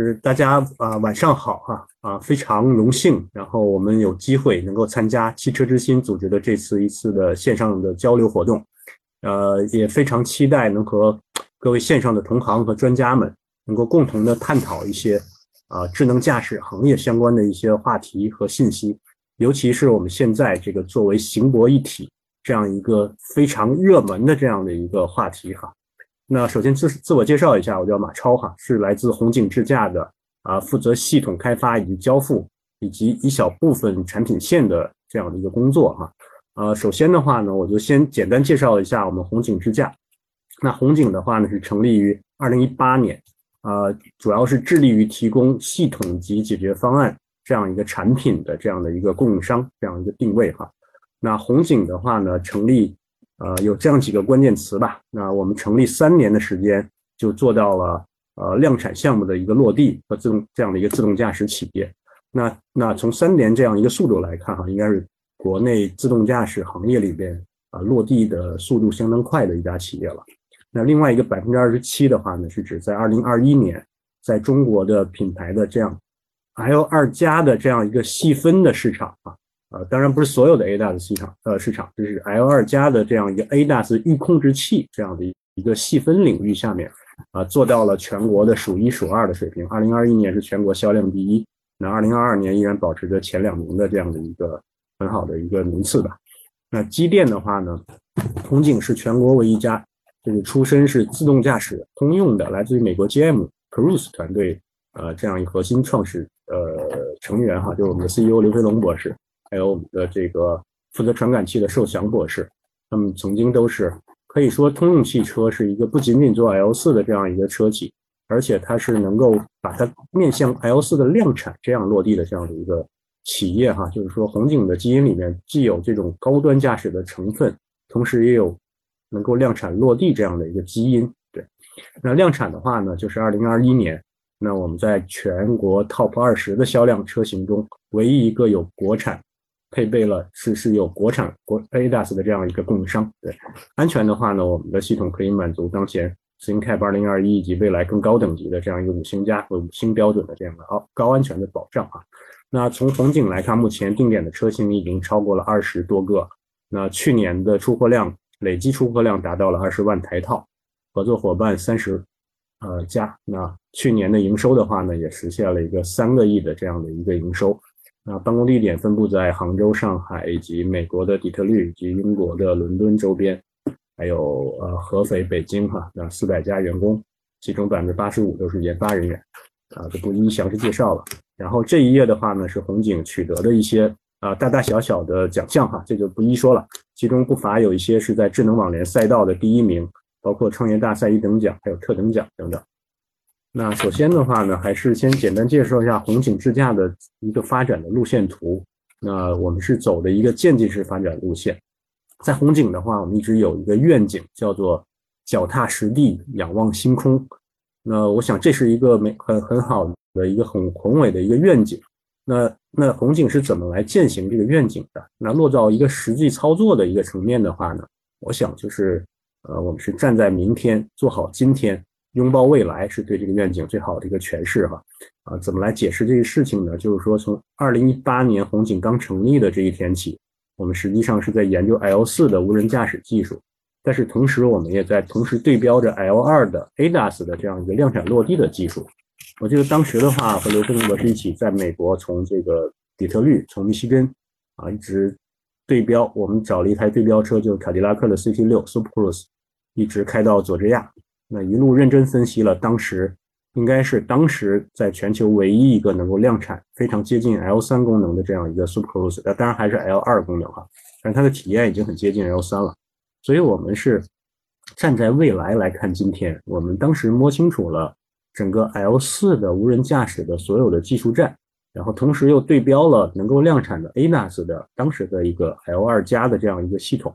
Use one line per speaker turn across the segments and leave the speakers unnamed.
是大家啊，晚上好哈啊，非常荣幸，然后我们有机会能够参加汽车之心组织的这次一次的线上的交流活动，呃，也非常期待能和各位线上的同行和专家们能够共同的探讨一些啊智能驾驶行业相关的一些话题和信息，尤其是我们现在这个作为行博一体这样一个非常热门的这样的一个话题哈。那首先自自我介绍一下，我叫马超哈，是来自红景智驾的啊，负责系统开发以及交付以及一小部分产品线的这样的一个工作哈。呃，首先的话呢，我就先简单介绍一下我们红景智驾。那红景的话呢，是成立于二零一八年，呃，主要是致力于提供系统级解决方案这样一个产品的这样的一个供应商这样一个定位哈。那红景的话呢，成立。呃，有这样几个关键词吧。那我们成立三年的时间，就做到了呃量产项目的一个落地和自动这样的一个自动驾驶企业。那那从三年这样一个速度来看，哈，应该是国内自动驾驶行业里边啊落地的速度相当快的一家企业了。那另外一个百分之二十七的话呢，是指在二零二一年，在中国的品牌的这样 L 二加的这样一个细分的市场啊。呃，当然不是所有的 ADAS 市场，呃，市场就是 L 二加的这样一个 ADAS 预控制器这样的一个细分领域下面，啊，做到了全国的数一数二的水平。二零二一年是全国销量第一，那二零二二年依然保持着前两名的这样的一个很好的一个名次吧。那机电的话呢，红景是全国唯一一家，就是出身是自动驾驶通用的，来自于美国 GM Cruise 团队，呃，这样一核心创始呃成员哈，就是我们的 CEO 刘飞龙博士。还有我们的这个负责传感器的寿祥博士，他们曾经都是可以说通用汽车是一个不仅仅做 L 四的这样一个车企，而且它是能够把它面向 L 四的量产这样落地的这样的一个企业哈。就是说红景的基因里面既有这种高端驾驶的成分，同时也有能够量产落地这样的一个基因。对，那量产的话呢，就是二零二一年，那我们在全国 Top 二十的销量车型中，唯一一个有国产。配备了是是有国产国 ADAS 的这样一个供应商，对安全的话呢，我们的系统可以满足当前 ThinkCap 2021以及未来更高等级的这样一个五星加和五星标准的这样的高高安全的保障啊。那从红景来看，目前定点的车型已经超过了二十多个，那去年的出货量累计出货量达到了二十万台套，合作伙伴三十呃家，那去年的营收的话呢，也实现了一个三个亿的这样的一个营收。那办公地点分布在杭州、上海以及美国的底特律以及英国的伦敦周边，还有呃合肥、北京哈，那四百家员工，其中百分之八十五都是研发人员，啊就不一一详细介绍了。然后这一页的话呢，是红景取得的一些啊大大小小的奖项哈，这就不一说了。其中不乏有一些是在智能网联赛道的第一名，包括创业大赛一等奖，还有特等奖等等。那首先的话呢，还是先简单介绍一下红景智驾的一个发展的路线图。那我们是走的一个渐进式发展路线。在红景的话，我们一直有一个愿景，叫做脚踏实地，仰望星空。那我想这是一个美很很好的一个很宏伟的一个愿景。那那红景是怎么来践行这个愿景的？那落到一个实际操作的一个层面的话呢，我想就是呃，我们是站在明天，做好今天。拥抱未来是对这个愿景最好的一个诠释哈，啊，怎么来解释这个事情呢？就是说，从二零一八年红警刚成立的这一天起，我们实际上是在研究 L 四的无人驾驶技术，但是同时我们也在同时对标着 L 二的 ADAS 的这样一个量产落地的技术。我记得当时的话，和刘飞龙博士一起在美国，从这个底特律，从密西根啊，一直对标，我们找了一台对标车，就是凯迪拉克的 CT 六 Super Cruise，一直开到佐治亚。那一路认真分析了，当时应该是当时在全球唯一一个能够量产非常接近 L 三功能的这样一个 Super Cruise，呃，当然还是 L 二功能哈，但是它的体验已经很接近 L 三了。所以我们是站在未来来看今天，我们当时摸清楚了整个 L 四的无人驾驶的所有的技术栈，然后同时又对标了能够量产的 ANAS 的当时的一个 L 二加的这样一个系统。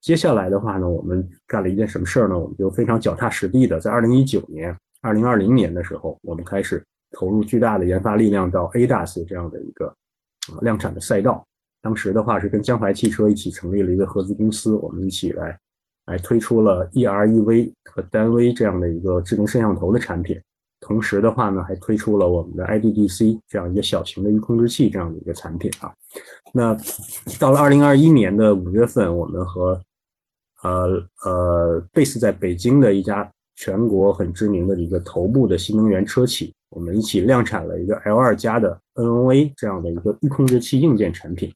接下来的话呢，我们干了一件什么事儿呢？我们就非常脚踏实地的，在二零一九年、二零二零年的时候，我们开始投入巨大的研发力量到 ADAS 这样的一个啊量产的赛道。当时的话是跟江淮汽车一起成立了一个合资公司，我们一起来来推出了 EREV 和单 V 这样的一个智能摄像头的产品。同时的话呢，还推出了我们的 IDDC 这样一个小型的预控制器这样的一个产品啊。那到了二零二一年的五月份，我们和呃呃贝斯在北京的一家全国很知名的一个头部的新能源车企，我们一起量产了一个 L 二加的 NOA 这样的一个预控制器硬件产品，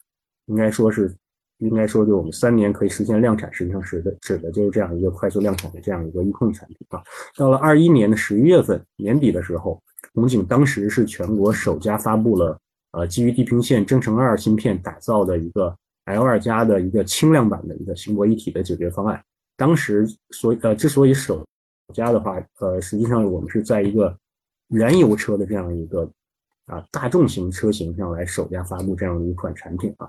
应该说是。应该说，就我们三年可以实现量产，实际上指的指的就是这样一个快速量产的这样一个预控产品啊。到了二一年的十一月份年底的时候，红景当时是全国首家发布了呃基于地平线征程二芯片打造的一个 L 二加的一个轻量版的一个行博一体的解决方案。当时所呃之所以首家的话，呃实际上我们是在一个燃油车的这样一个。啊，大众型车型上来首家发布这样的一款产品啊。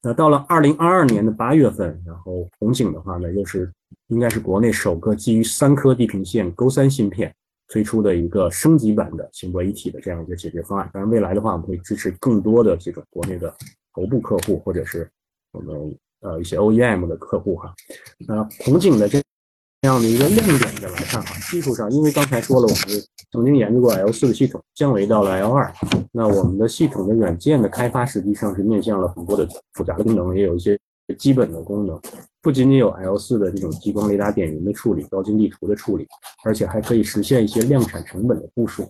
那到了二零二二年的八月份，然后红景的话呢，又是应该是国内首个基于三颗地平线勾三芯片推出的一个升级版的行博一体的这样一个解决方案。当然，未来的话，我们会支持更多的这种国内的头部客户，或者是我们呃一些 OEM 的客户哈。那红景的这。样的一个亮点的来看哈，技术上，因为刚才说了，我们曾经研究过 L 四的系统，降维到了 L 二。那我们的系统的软件的开发实际上是面向了很多的复杂的功能，也有一些基本的功能。不仅仅有 L 四的这种激光雷达点云的处理、高精地图的处理，而且还可以实现一些量产成本的部署。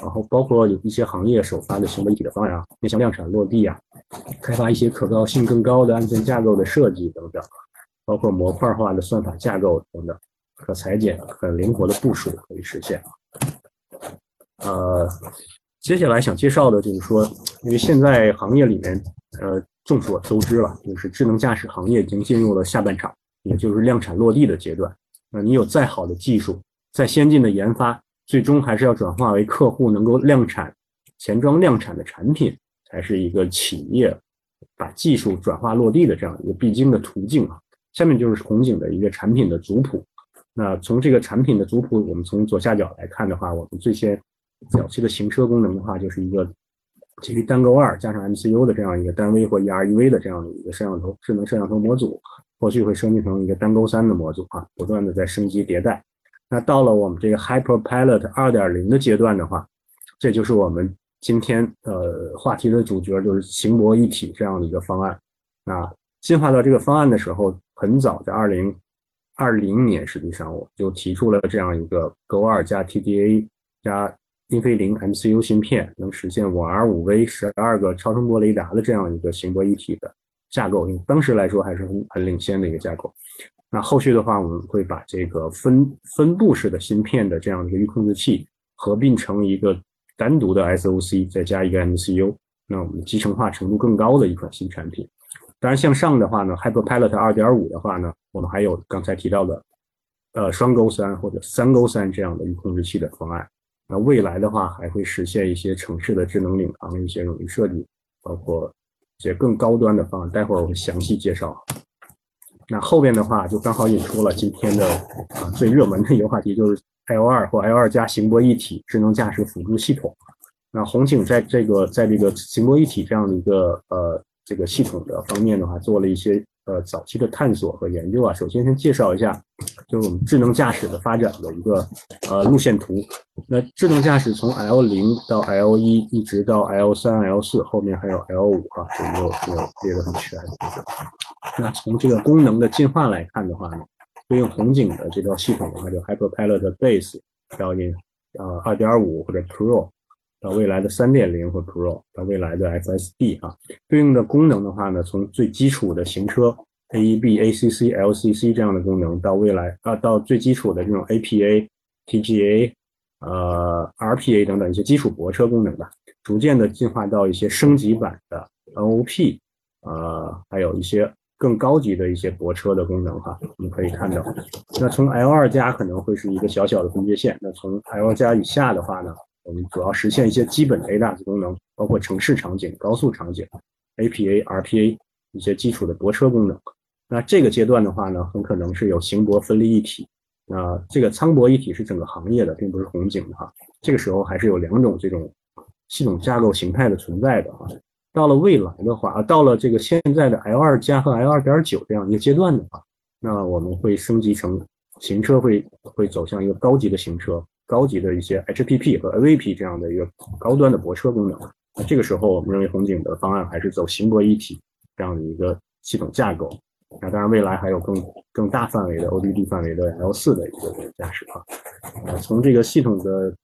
然后包括有一些行业首发的行为一体的方案啊，面向量产落地啊，开发一些可靠性更高的安全架构的设计等等。包括模块化的算法架构等等，可裁剪、很灵活的部署可以实现。呃，接下来想介绍的就是说，因为现在行业里面，呃，众所周知了，就是智能驾驶行业已经进入了下半场，也就是量产落地的阶段。那你有再好的技术，再先进的研发，最终还是要转化为客户能够量产、前装量产的产品，才是一个企业把技术转化落地的这样一个必经的途径啊。下面就是红景的一个产品的族谱。那从这个产品的族谱，我们从左下角来看的话，我们最先早期的行车功能的话，就是一个基于单勾二加上 MCU 的这样一个单微或 EREV 的这样的一个摄像头智能摄像头模组，后续会升级成一个单勾三的模组啊，不断的在升级迭代。那到了我们这个 HyperPilot 二点零的阶段的话，这就是我们今天呃话题的主角，就是行博一体这样的一个方案啊。进化到这个方案的时候。很早，在二零二零年，实际上我就提出了这样一个 Go 二加 TDA 加英飞凌 MCU 芯片，能实现五 R 五 V 十二个超声波雷达的这样一个行波一体的架构。当时来说还是很很领先的一个架构。那后续的话，我们会把这个分分布式的芯片的这样一个预控制器合并成一个单独的 SOC，再加一个 MCU，那我们集成化程度更高的一款新产品。当然，向上的话呢，HyperPilot 2.5的话呢，我们还有刚才提到的，呃，双勾三或者三勾三这样的预控制器的方案。那未来的话，还会实现一些城市的智能领航的一些冗余设计，包括一些更高端的方案。待会儿我会详细介绍。那后边的话，就刚好引出了今天的啊最热门的一个话题，就是 L2 或 L2 加行博一体智能驾驶辅助系统。那红景在这个在这个行博一体这样的一个呃。这个系统的方面的话，做了一些呃早期的探索和研究啊。首先先介绍一下，就是我们智能驾驶的发展的一个呃路线图。那智能驾驶从 L 零到 L 一，一直到 L 三、L 四，后面还有 L 五啊，就没有没有列得很全。那从这个功能的进化来看的话呢，对应红景的这套系统的话，就 HyperPilot Base 调音呃二点五或者 Pro。到未来的三点零或 Pro，到未来的 FSD 啊，对应的功能的话呢，从最基础的行车 AEB、ACC、LCC 这样的功能，到未来啊，到最基础的这种 APA、TGA、呃 RPA 等等一些基础泊车功能吧，逐渐的进化到一些升级版的 NOP，呃，还有一些更高级的一些泊车的功能哈，我们可以看到，那从 L 二加可能会是一个小小的分界线，那从 L 加以下的话呢？我们主要实现一些基本的 ADAS 功能，包括城市场景、高速场景、APA、RPA 一些基础的泊车功能。那这个阶段的话呢，很可能是有行泊分离一体。那这个舱泊一体是整个行业的，并不是红景的哈。这个时候还是有两种这种系统架构形态的存在的哈。到了未来的话，到了这个现在的 L 二加和 L 二点九这样一个阶段的话，那我们会升级成行车会会走向一个高级的行车。高级的一些 HPP 和 AVP 这样的一个高端的泊车功能。那这个时候，我们认为红警的方案还是走行泊一体这样的一个系统架构。那当然，未来还有更更大范围的 ODD 范围的 L 四的一个驾驶啊。呃，从这个系统的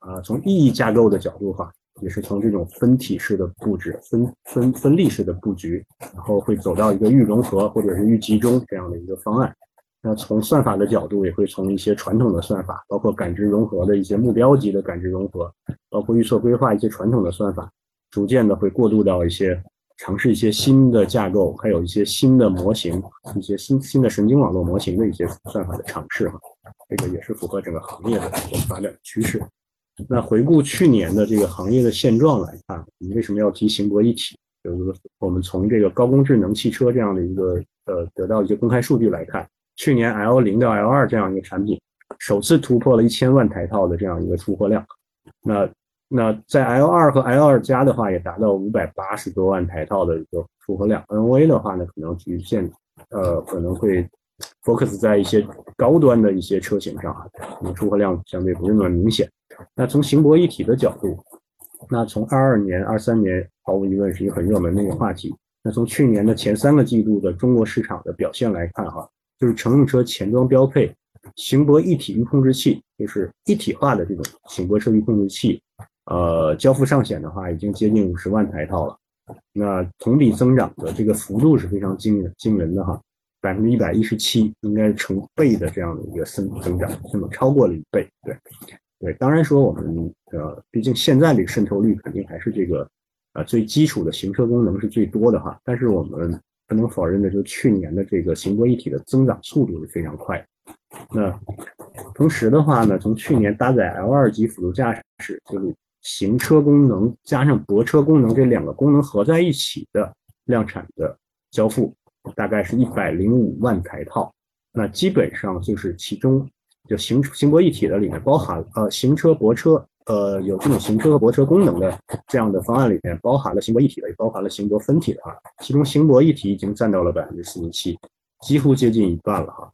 啊，从意义架构的角度哈，也是从这种分体式的布置、分分分立式的布局，然后会走到一个预融合或者是预集中这样的一个方案。那从算法的角度，也会从一些传统的算法，包括感知融合的一些目标级的感知融合，包括预测规划一些传统的算法，逐渐的会过渡到一些。尝试一些新的架构，还有一些新的模型，一些新新的神经网络模型的一些算法的尝试哈，这个也是符合整个行业的发展趋势。那回顾去年的这个行业的现状来看，你为什么要提行博一体？就是我们从这个高工智能汽车这样的一个呃得到一些公开数据来看，去年 L 零到 L 二这样一个产品首次突破了一千万台套的这样一个出货量，那。那在 L 二和 L 二加的话，也达到五百八十多万台套的一个出货量。NV 的话呢，可能局限，呃，可能会 focus 在一些高端的一些车型上啊，可能出货量相对不是那么明显。那从行博一体的角度，那从二二年、二三年，毫无疑问是一个很热门的一个话题。那从去年的前三个季度的中国市场的表现来看，哈，就是乘用车前装标配行泊一体域控制器，就是一体化的这种行泊车域控制器。呃，交付上险的话，已经接近五十万台套了。那同比增长的这个幅度是非常惊人惊人的哈，百分之一百一十七，应该是成倍的这样的一个增增长，那么超过了一倍。对，对，当然说我们呃，毕竟现在这个渗透率肯定还是这个呃最基础的行车功能是最多的哈。但是我们不能否认的，就是去年的这个行博一体的增长速度是非常快。那同时的话呢，从去年搭载 L 二级辅助驾驶就是。行车功能加上泊车功能这两个功能合在一起的量产的交付，大概是一百零五万台套。那基本上就是其中就行行泊一体的里面包含呃行车泊车呃有这种行车和泊车功能的这样的方案里面包含了行泊一体的，也包含了行泊分体的啊。其中行泊一体已经占到了百分之四十七，几乎接近一半了哈。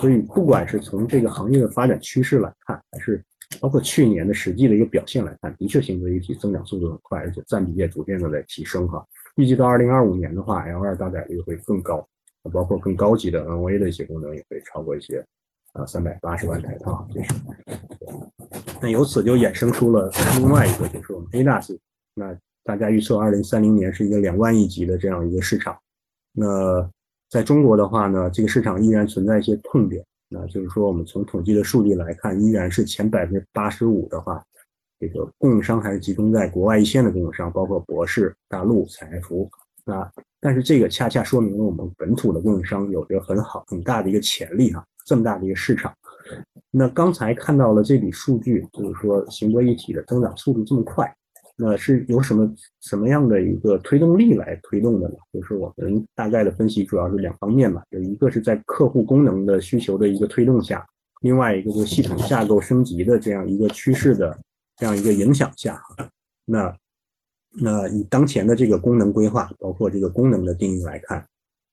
所以不管是从这个行业的发展趋势来看，还是包括去年的实际的一个表现来看，的确行博一体增长速度很快，而且占比也逐渐的在提升哈。预计到二零二五年的话，L 二搭载率会更高，包括更高级的 NV 的一些功能也会超过一些，啊，三百八十万台套这是。那由此就衍生出了另外一个，就是我们 ADAS，那大家预测二零三零年是一个两万亿级的这样一个市场。那在中国的话呢，这个市场依然存在一些痛点。那就是说，我们从统计的数据来看，依然是前百分之八十五的话，这个供应商还是集中在国外一线的供应商，包括博世、大陆、彩福。那但是这个恰恰说明了我们本土的供应商有着很好很大的一个潜力哈，这么大的一个市场。那刚才看到了这笔数据，就是说行博一体的增长速度这么快。那是有什么什么样的一个推动力来推动的呢？就是我们大概的分析主要是两方面嘛，有一个是在客户功能的需求的一个推动下，另外一个就是系统架构升级的这样一个趋势的这样一个影响下。那那以当前的这个功能规划，包括这个功能的定义来看，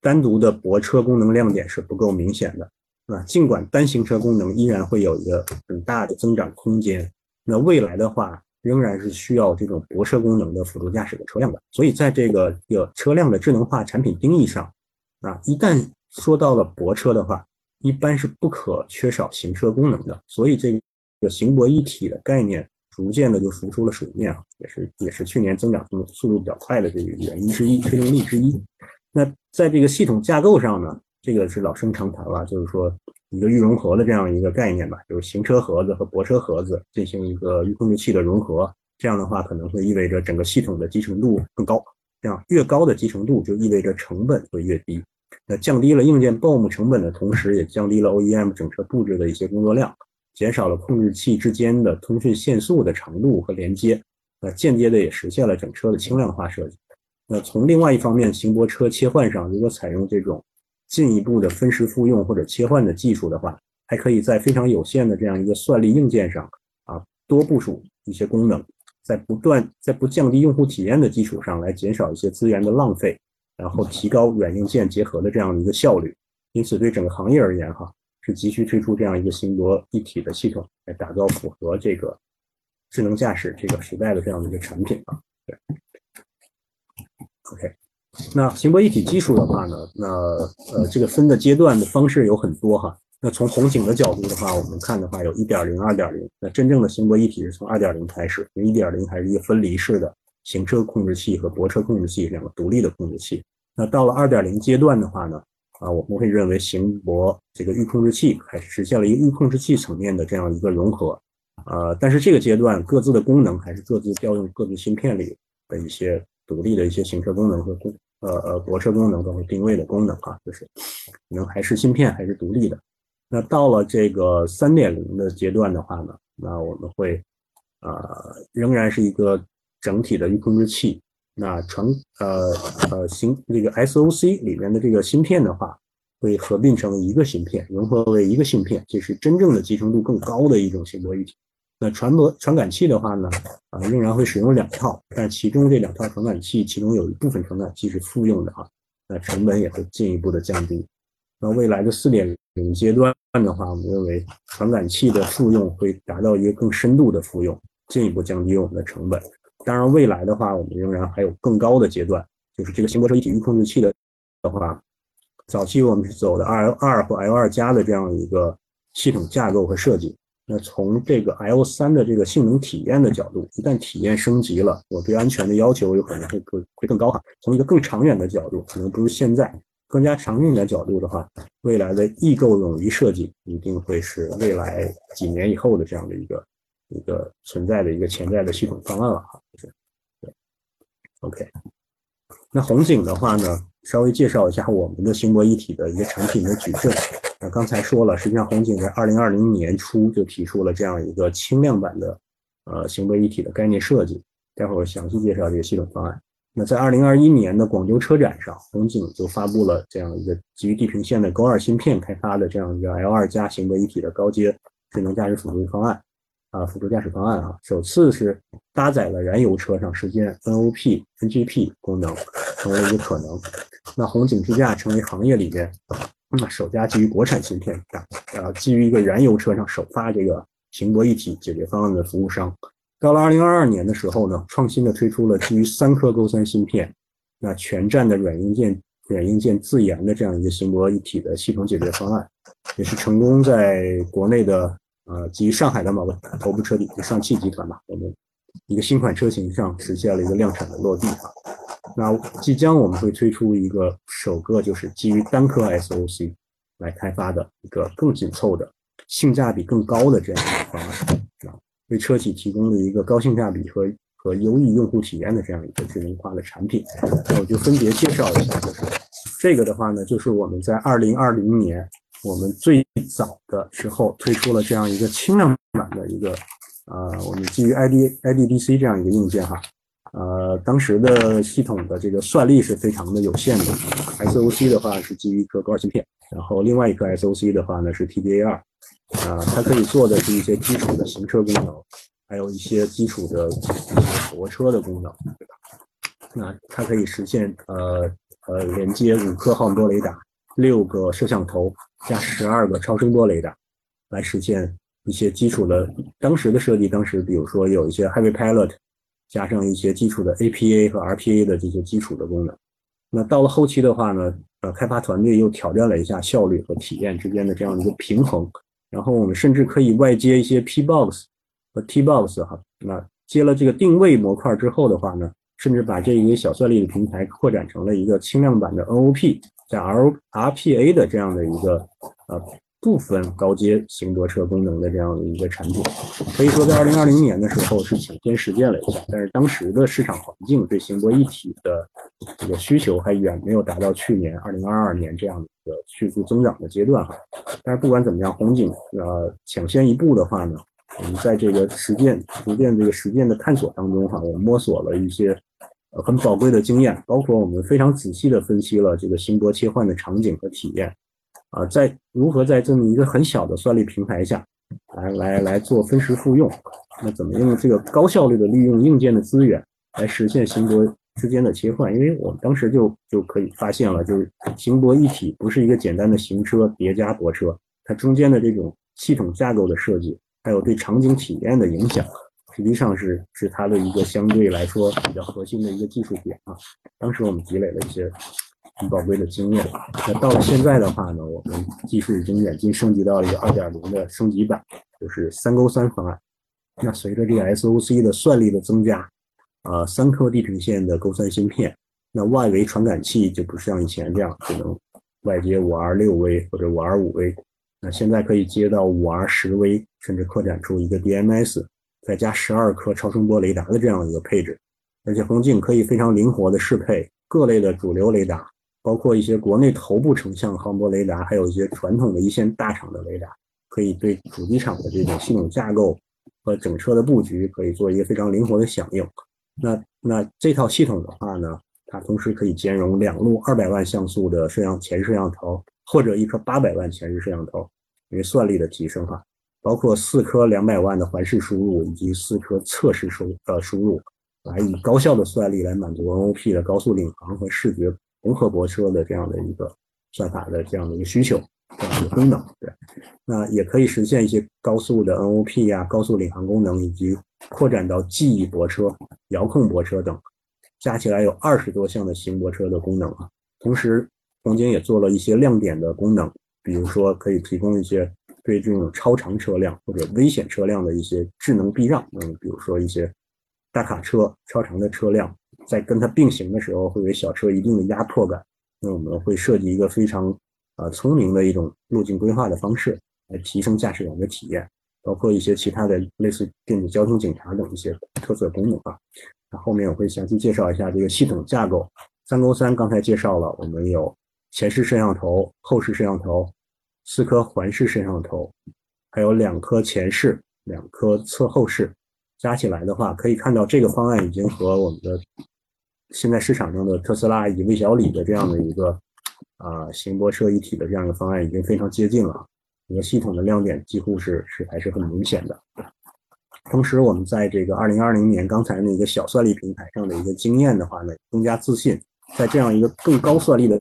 单独的泊车功能亮点是不够明显的，是吧？尽管单行车功能依然会有一个很大的增长空间，那未来的话。仍然是需要这种泊车功能的辅助驾驶的车辆的，所以在这个个车辆的智能化产品定义上，啊，一旦说到了泊车的话，一般是不可缺少行车功能的，所以这个行泊一体的概念逐渐的就浮出了水面啊，也是也是去年增长速度比较快的这个原因之一，推动力之一。那在这个系统架构上呢，这个是老生常谈了，就是说。一个预融合的这样一个概念吧，就是行车盒子和泊车盒子进行一个预控制器的融合，这样的话可能会意味着整个系统的集成度更高，这样越高的集成度就意味着成本会越低，那降低了硬件 BOM 成本的同时，也降低了 OEM 整车布置的一些工作量，减少了控制器之间的通讯线速的长度和连接，那间接的也实现了整车的轻量化设计。那从另外一方面，行泊车切换上，如果采用这种进一步的分时复用或者切换的技术的话，还可以在非常有限的这样一个算力硬件上啊，多部署一些功能，在不断在不降低用户体验的基础上来减少一些资源的浪费，然后提高软硬件结合的这样的一个效率。因此，对整个行业而言，哈，是急需推出这样一个星博一体的系统，来打造符合这个智能驾驶这个时代的这样的一个产品啊。对，OK，那星博一体技术的话呢，那呃这个分的阶段的方式有很多哈。那从红警的角度的话，我们看的话有1.0、2.0。那真正的星博一体是从2.0开始，因为1.0还是一个分离式的行车控制器和泊车控制器两个独立的控制器。那到了2.0阶段的话呢，啊，我们会认为行泊这个预控制器还实现了一个预控制器层面的这样一个融合。呃，但是这个阶段各自的功能还是各自调用各自芯片里的一些独立的一些行车功能和功呃呃泊车功能包括定位的功能啊，就是可能还是芯片还是独立的。那到了这个三点零的阶段的话呢，那我们会，呃，仍然是一个整体的预控制器。那传呃呃芯这个 SOC 里面的这个芯片的话，会合并成一个芯片，融合为一个芯片，这是真正的集成度更高的一种芯博一体。那传播传感器的话呢，啊，仍然会使用两套，但其中这两套传感器，其中有一部分传感器是复用的啊，那成本也会进一步的降低。那未来的四点零阶段的话，我们认为传感器的复用会达到一个更深度的复用，进一步降低我们的成本。当然，未来的话，我们仍然还有更高的阶段，就是这个行泊车一体域控制器的的话，早期我们是走的 L 二或 L 二加的这样一个系统架构和设计。那从这个 L 三的这个性能体验的角度，一旦体验升级了，我对安全的要求有可能会更会更高哈。从一个更长远的角度，可能不是现在。更加长远的角度的话，未来的异构冗余设计一定会是未来几年以后的这样的一个一个存在的一个潜在的系统方案了哈。对，OK。那红警的话呢，稍微介绍一下我们的星博一体的一个产品的矩阵。那刚才说了，实际上红警在二零二零年初就提出了这样一个轻量版的呃行为一体的概念设计，待会儿详细介绍这个系统方案。那在二零二一年的广州车展上，红警就发布了这样一个基于地平线的高二芯片开发的这样一个 L 二加行为一体的高阶智能驾驶辅助方案，啊，辅助驾驶方案啊，首次是搭载了燃油车上实现 NOP、NGP 功能，成为一个可能。那红警智驾成为行业里面那首家基于国产芯片的，呃，基于一个燃油车上首发这个行博一体解决方案的服务商。到了二零二二年的时候呢，创新的推出了基于三颗勾三芯片，那全站的软硬件软硬件自研的这样一个行博一体的系统解决方案，也是成功在国内的呃基于上海的某个头部车企上汽集团吧，我们一个新款车型上实现了一个量产的落地啊。那即将我们会推出一个首个就是基于单颗 SOC 来开发的一个更紧凑的、性价比更高的这样一个方案。为车企提供了一个高性价比和和优异用户体验的这样一个智能化的产品，那我就分别介绍一下。就是这个的话呢，就是我们在二零二零年我们最早的时候推出了这样一个轻量版的一个，呃，我们基于 ID IDDC 这样一个硬件哈，呃，当时的系统的这个算力是非常的有限的，SOC 的话是基于一颗高芯片，然后另外一颗 SOC 的话呢是 TDA2。啊，它可以做的是一些基础的行车功能，还有一些基础的泊车的功能，对吧？那它可以实现呃呃连接五颗毫米波雷达、六个摄像头加十二个超声波雷达，来实现一些基础的。当时的设计，当时比如说有一些 Heavy Pilot，加上一些基础的 APA 和 RPA 的这些基础的功能。那到了后期的话呢，呃，开发团队又挑战了一下效率和体验之间的这样一个平衡。然后我们甚至可以外接一些 P box 和 T box 哈，那接了这个定位模块之后的话呢，甚至把这一个小算力的平台扩展成了一个轻量版的 NOP 加 R RPA 的这样的一个呃部分高阶行泊车功能的这样的一个产品。可以说在二零二零年的时候是抢先实践了一下，但是当时的市场环境对行泊一体的这个需求还远没有达到去年二零二二年这样的一个。迅速增长的阶段哈，但是不管怎么样，红警呃抢先一步的话呢，我们在这个实践、逐渐这个实践的探索当中哈，我们摸索了一些呃很宝贵的经验，包括我们非常仔细的分析了这个星波切换的场景和体验啊，在如何在这么一个很小的算力平台下来来来做分时复用，那怎么用这个高效率的利用硬件的资源来实现行波。之间的切换，因为我们当时就就可以发现了，就是行泊一体不是一个简单的行车叠加泊车，它中间的这种系统架构的设计，还有对场景体验的影响，实际上是是它的一个相对来说比较核心的一个技术点啊。当时我们积累了一些很宝贵的经验。那到了现在的话呢，我们技术已经远近升级到了一个二点零的升级版，就是三勾三方案。那随着这个 SOC 的算力的增加，呃，三颗地平线的勾三芯片，那外围传感器就不像以前这样只能外接五 R 六 V 或者五 R 五 V，那现在可以接到五 R 十 V，甚至扩展出一个 DMS，再加十二颗超声波雷达的这样一个配置，而且红镜可以非常灵活的适配各类的主流雷达，包括一些国内头部成像航模雷达，还有一些传统的一线大厂的雷达，可以对主机厂的这种系统架构。和整车的布局可以做一个非常灵活的响应。那那这套系统的话呢，它同时可以兼容两路二百万像素的摄像前摄像头，或者一颗八百万前置摄像头，因为算力的提升哈，包括四颗两百万的环视输入以及四颗侧视输呃输入，来以高效的算力来满足 NOP 的高速领航和视觉融合泊车的这样的一个算法的这样的一个需求。这样的功能，对，那也可以实现一些高速的 NOP 呀、高速领航功能，以及扩展到记忆泊车、遥控泊车等，加起来有二十多项的行泊车的功能啊。同时，红警也做了一些亮点的功能，比如说可以提供一些对这种超长车辆或者危险车辆的一些智能避让，嗯，比如说一些大卡车、超长的车辆在跟它并行的时候，会给小车一定的压迫感，那我们会设计一个非常。呃，聪明的一种路径规划的方式，来提升驾驶员的体验，包括一些其他的类似电子交通警察等一些特色功能啊。那后面我会详细介绍一下这个系统架构。三勾三刚才介绍了，我们有前视摄像头、后视摄像头、四颗环视摄像头，还有两颗前视、两颗侧后视，加起来的话，可以看到这个方案已经和我们的现在市场上的特斯拉以及魏小李的这样的一个。啊，行泊车一体的这样一个方案已经非常接近了，整个系统的亮点几乎是是还是很明显的。同时，我们在这个二零二零年刚才那个小算力平台上的一个经验的话呢，更加自信，在这样一个更高算力的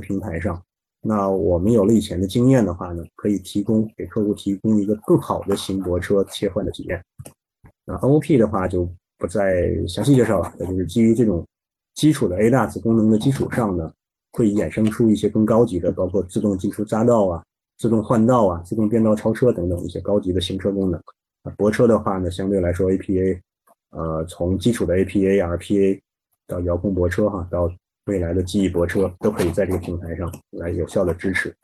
平台上，那我们有了以前的经验的话呢，可以提供给客户提供一个更好的行泊车切换的体验。那 NOP 的话就不再详细介绍了，那就是基于这种基础的 ADAS 功能的基础上呢。会衍生出一些更高级的，包括自动进出匝道啊、自动换道啊、自动变道超车等等一些高级的行车功能。啊，泊车的话呢，相对来说 APA，呃，从基础的 APA、RPA 到遥控泊车哈，到未来的记忆泊车，都可以在这个平台上来有效的支持。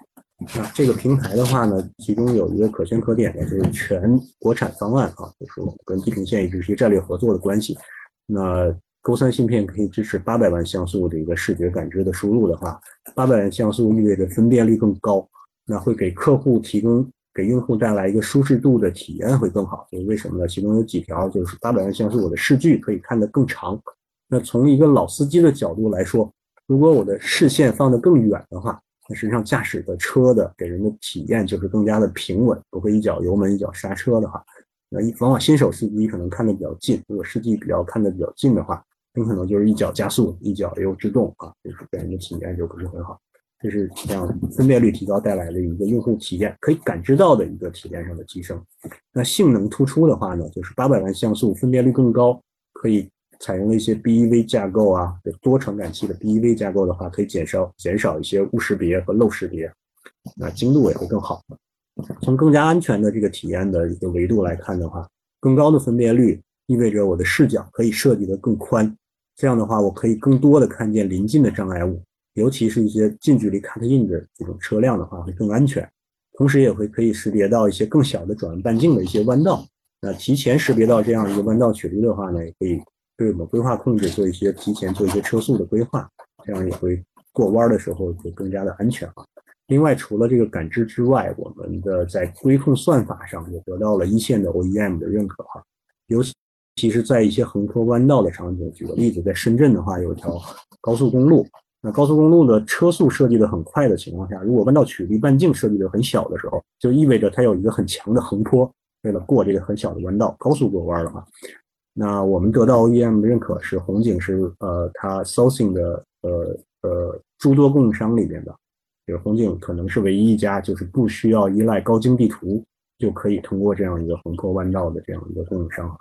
那这个平台的话呢，其中有一个可圈可点的就是全国产方案啊，就是我们跟地平线一直是战略合作的关系。那勾三芯片可以支持八百万像素的一个视觉感知的输入的话，八百万像素意味着分辨率更高，那会给客户提供给用户带来一个舒适度的体验会更好。所以为什么呢？其中有几条就是八百万像素，我的视距可以看得更长。那从一个老司机的角度来说，如果我的视线放得更远的话，那实际上驾驶的车的给人的体验就是更加的平稳，不会一脚油门一脚刹车的话，那往往新手司机可能看得比较近，如果视距比较看得比较近的话。很可能就是一脚加速，一脚又制动啊，就是给人的体验就不是很好。这是这样分辨率提高带来的一个用户体验可以感知到的一个体验上的提升。那性能突出的话呢，就是八百万像素，分辨率更高，可以采用了一些 BEV 架构啊，多传感器的 BEV 架构的话，可以减少减少一些误识别和漏识别，那精度也会更好。从更加安全的这个体验的一个维度来看的话，更高的分辨率意味着我的视角可以设计的更宽。这样的话，我可以更多的看见临近的障碍物，尤其是一些近距离 cut in 的这种车辆的话，会更安全。同时，也会可以识别到一些更小的转弯半径的一些弯道。那提前识别到这样一个弯道曲率的话呢，也可以对我们规划控制做一些提前做一些车速的规划，这样也会过弯的时候就更加的安全啊。另外，除了这个感知之外，我们的在规控算法上也得到了一线的 OEM 的认可哈，尤其。其实，在一些横坡弯道的场景，举个例子，在深圳的话，有一条高速公路。那高速公路的车速设计的很快的情况下，如果弯道曲率半径设计的很小的时候，就意味着它有一个很强的横坡，为了过这个很小的弯道，高速过弯了嘛。那我们得到 OEM 的认可是，红警是呃，它 sourcing 的呃呃诸多供应商里边的就是红警可能是唯一一家，就是不需要依赖高精地图就可以通过这样一个横坡弯道的这样一个供应商。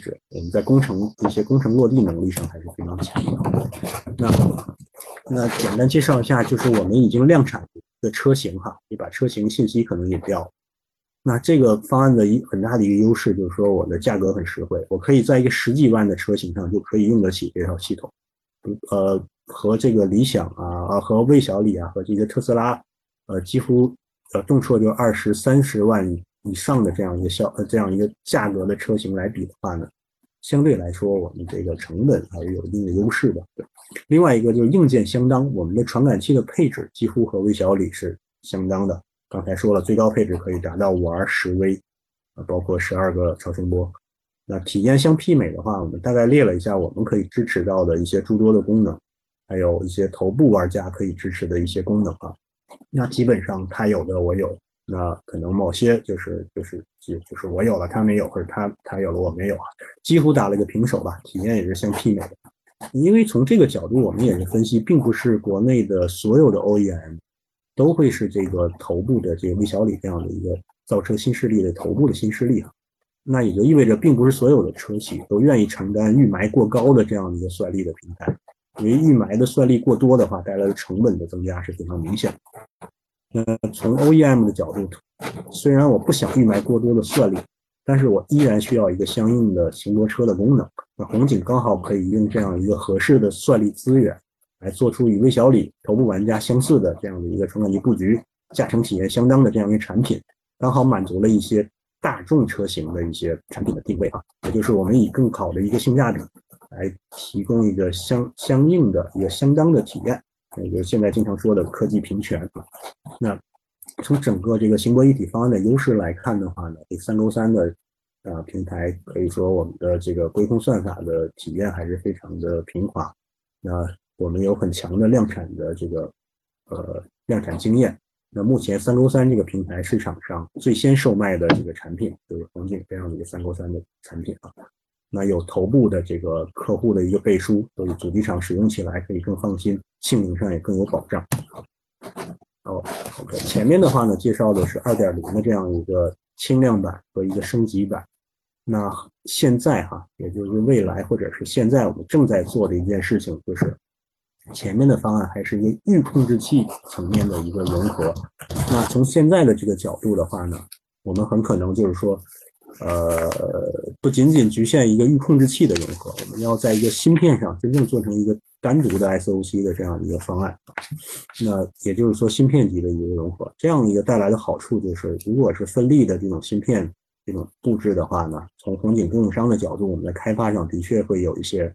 是我们在工程一些工程落地能力上还是非常强的。那那简单介绍一下，就是我们已经量产的车型哈，你把车型信息可能也掉。那这个方案的一很大的一个优势就是说，我的价格很实惠，我可以在一个十几万的车型上就可以用得起这套系统。呃，和这个理想啊，啊和魏小李啊，和这个特斯拉，呃，几乎呃动辄就二十三十万以上的这样一个销呃这样一个价格的车型来比的话呢，相对来说我们这个成本还是有一定的优势的。另外一个就是硬件相当，我们的传感器的配置几乎和微小李是相当的。刚才说了，最高配置可以达到五 R 十 V，啊，包括十二个超声波。那体验相媲美的话，我们大概列了一下我们可以支持到的一些诸多的功能，还有一些头部玩家可以支持的一些功能啊。那基本上它有的我有，那可能某些就是就是就就是我有了他没有，或者他他有了我没有啊，几乎打了个平手吧，体验也是相媲美的。因为从这个角度，我们也是分析，并不是国内的所有的 OEM。都会是这个头部的这个魏小李这样的一个造车新势力的头部的新势力啊，那也就意味着，并不是所有的车企都愿意承担预埋过高的这样的一个算力的平台，因为预埋的算力过多的话，带来的成本的增加是非常明显的。那从 OEM 的角度，虽然我不想预埋过多的算力，但是我依然需要一个相应的行泊车的功能。那红警刚好可以用这样一个合适的算力资源。来做出与魏小李头部玩家相似的这样的一个传感器布局，驾乘体验相当的这样一个产品，刚好满足了一些大众车型的一些产品的定位啊，也就是我们以更好的一个性价比来提供一个相相应的一个相当的体验，也就是现在经常说的科技平权啊。那从整个这个行博一体方案的优势来看的话呢，这三勾三的啊平台可以说我们的这个规控算法的体验还是非常的平滑，那。我们有很强的量产的这个呃量产经验。那目前三勾三这个平台市场上最先售卖的这个产品就是红景这样的一个三勾三的产品啊。那有头部的这个客户的一个背书，所以主机厂使用起来可以更放心，性能上也更有保障。哦，OK，前面的话呢介绍的是二点零的这样一个轻量版和一个升级版。那现在哈，也就是未来或者是现在我们正在做的一件事情就是。前面的方案还是一个预控制器层面的一个融合。那从现在的这个角度的话呢，我们很可能就是说，呃，不仅仅局限一个预控制器的融合，我们要在一个芯片上真正做成一个单独的 SOC 的这样一个方案。那也就是说，芯片级的一个融合，这样一个带来的好处就是，如果是分立的这种芯片这种布置的话呢，从红景供应商的角度，我们在开发上的确会有一些。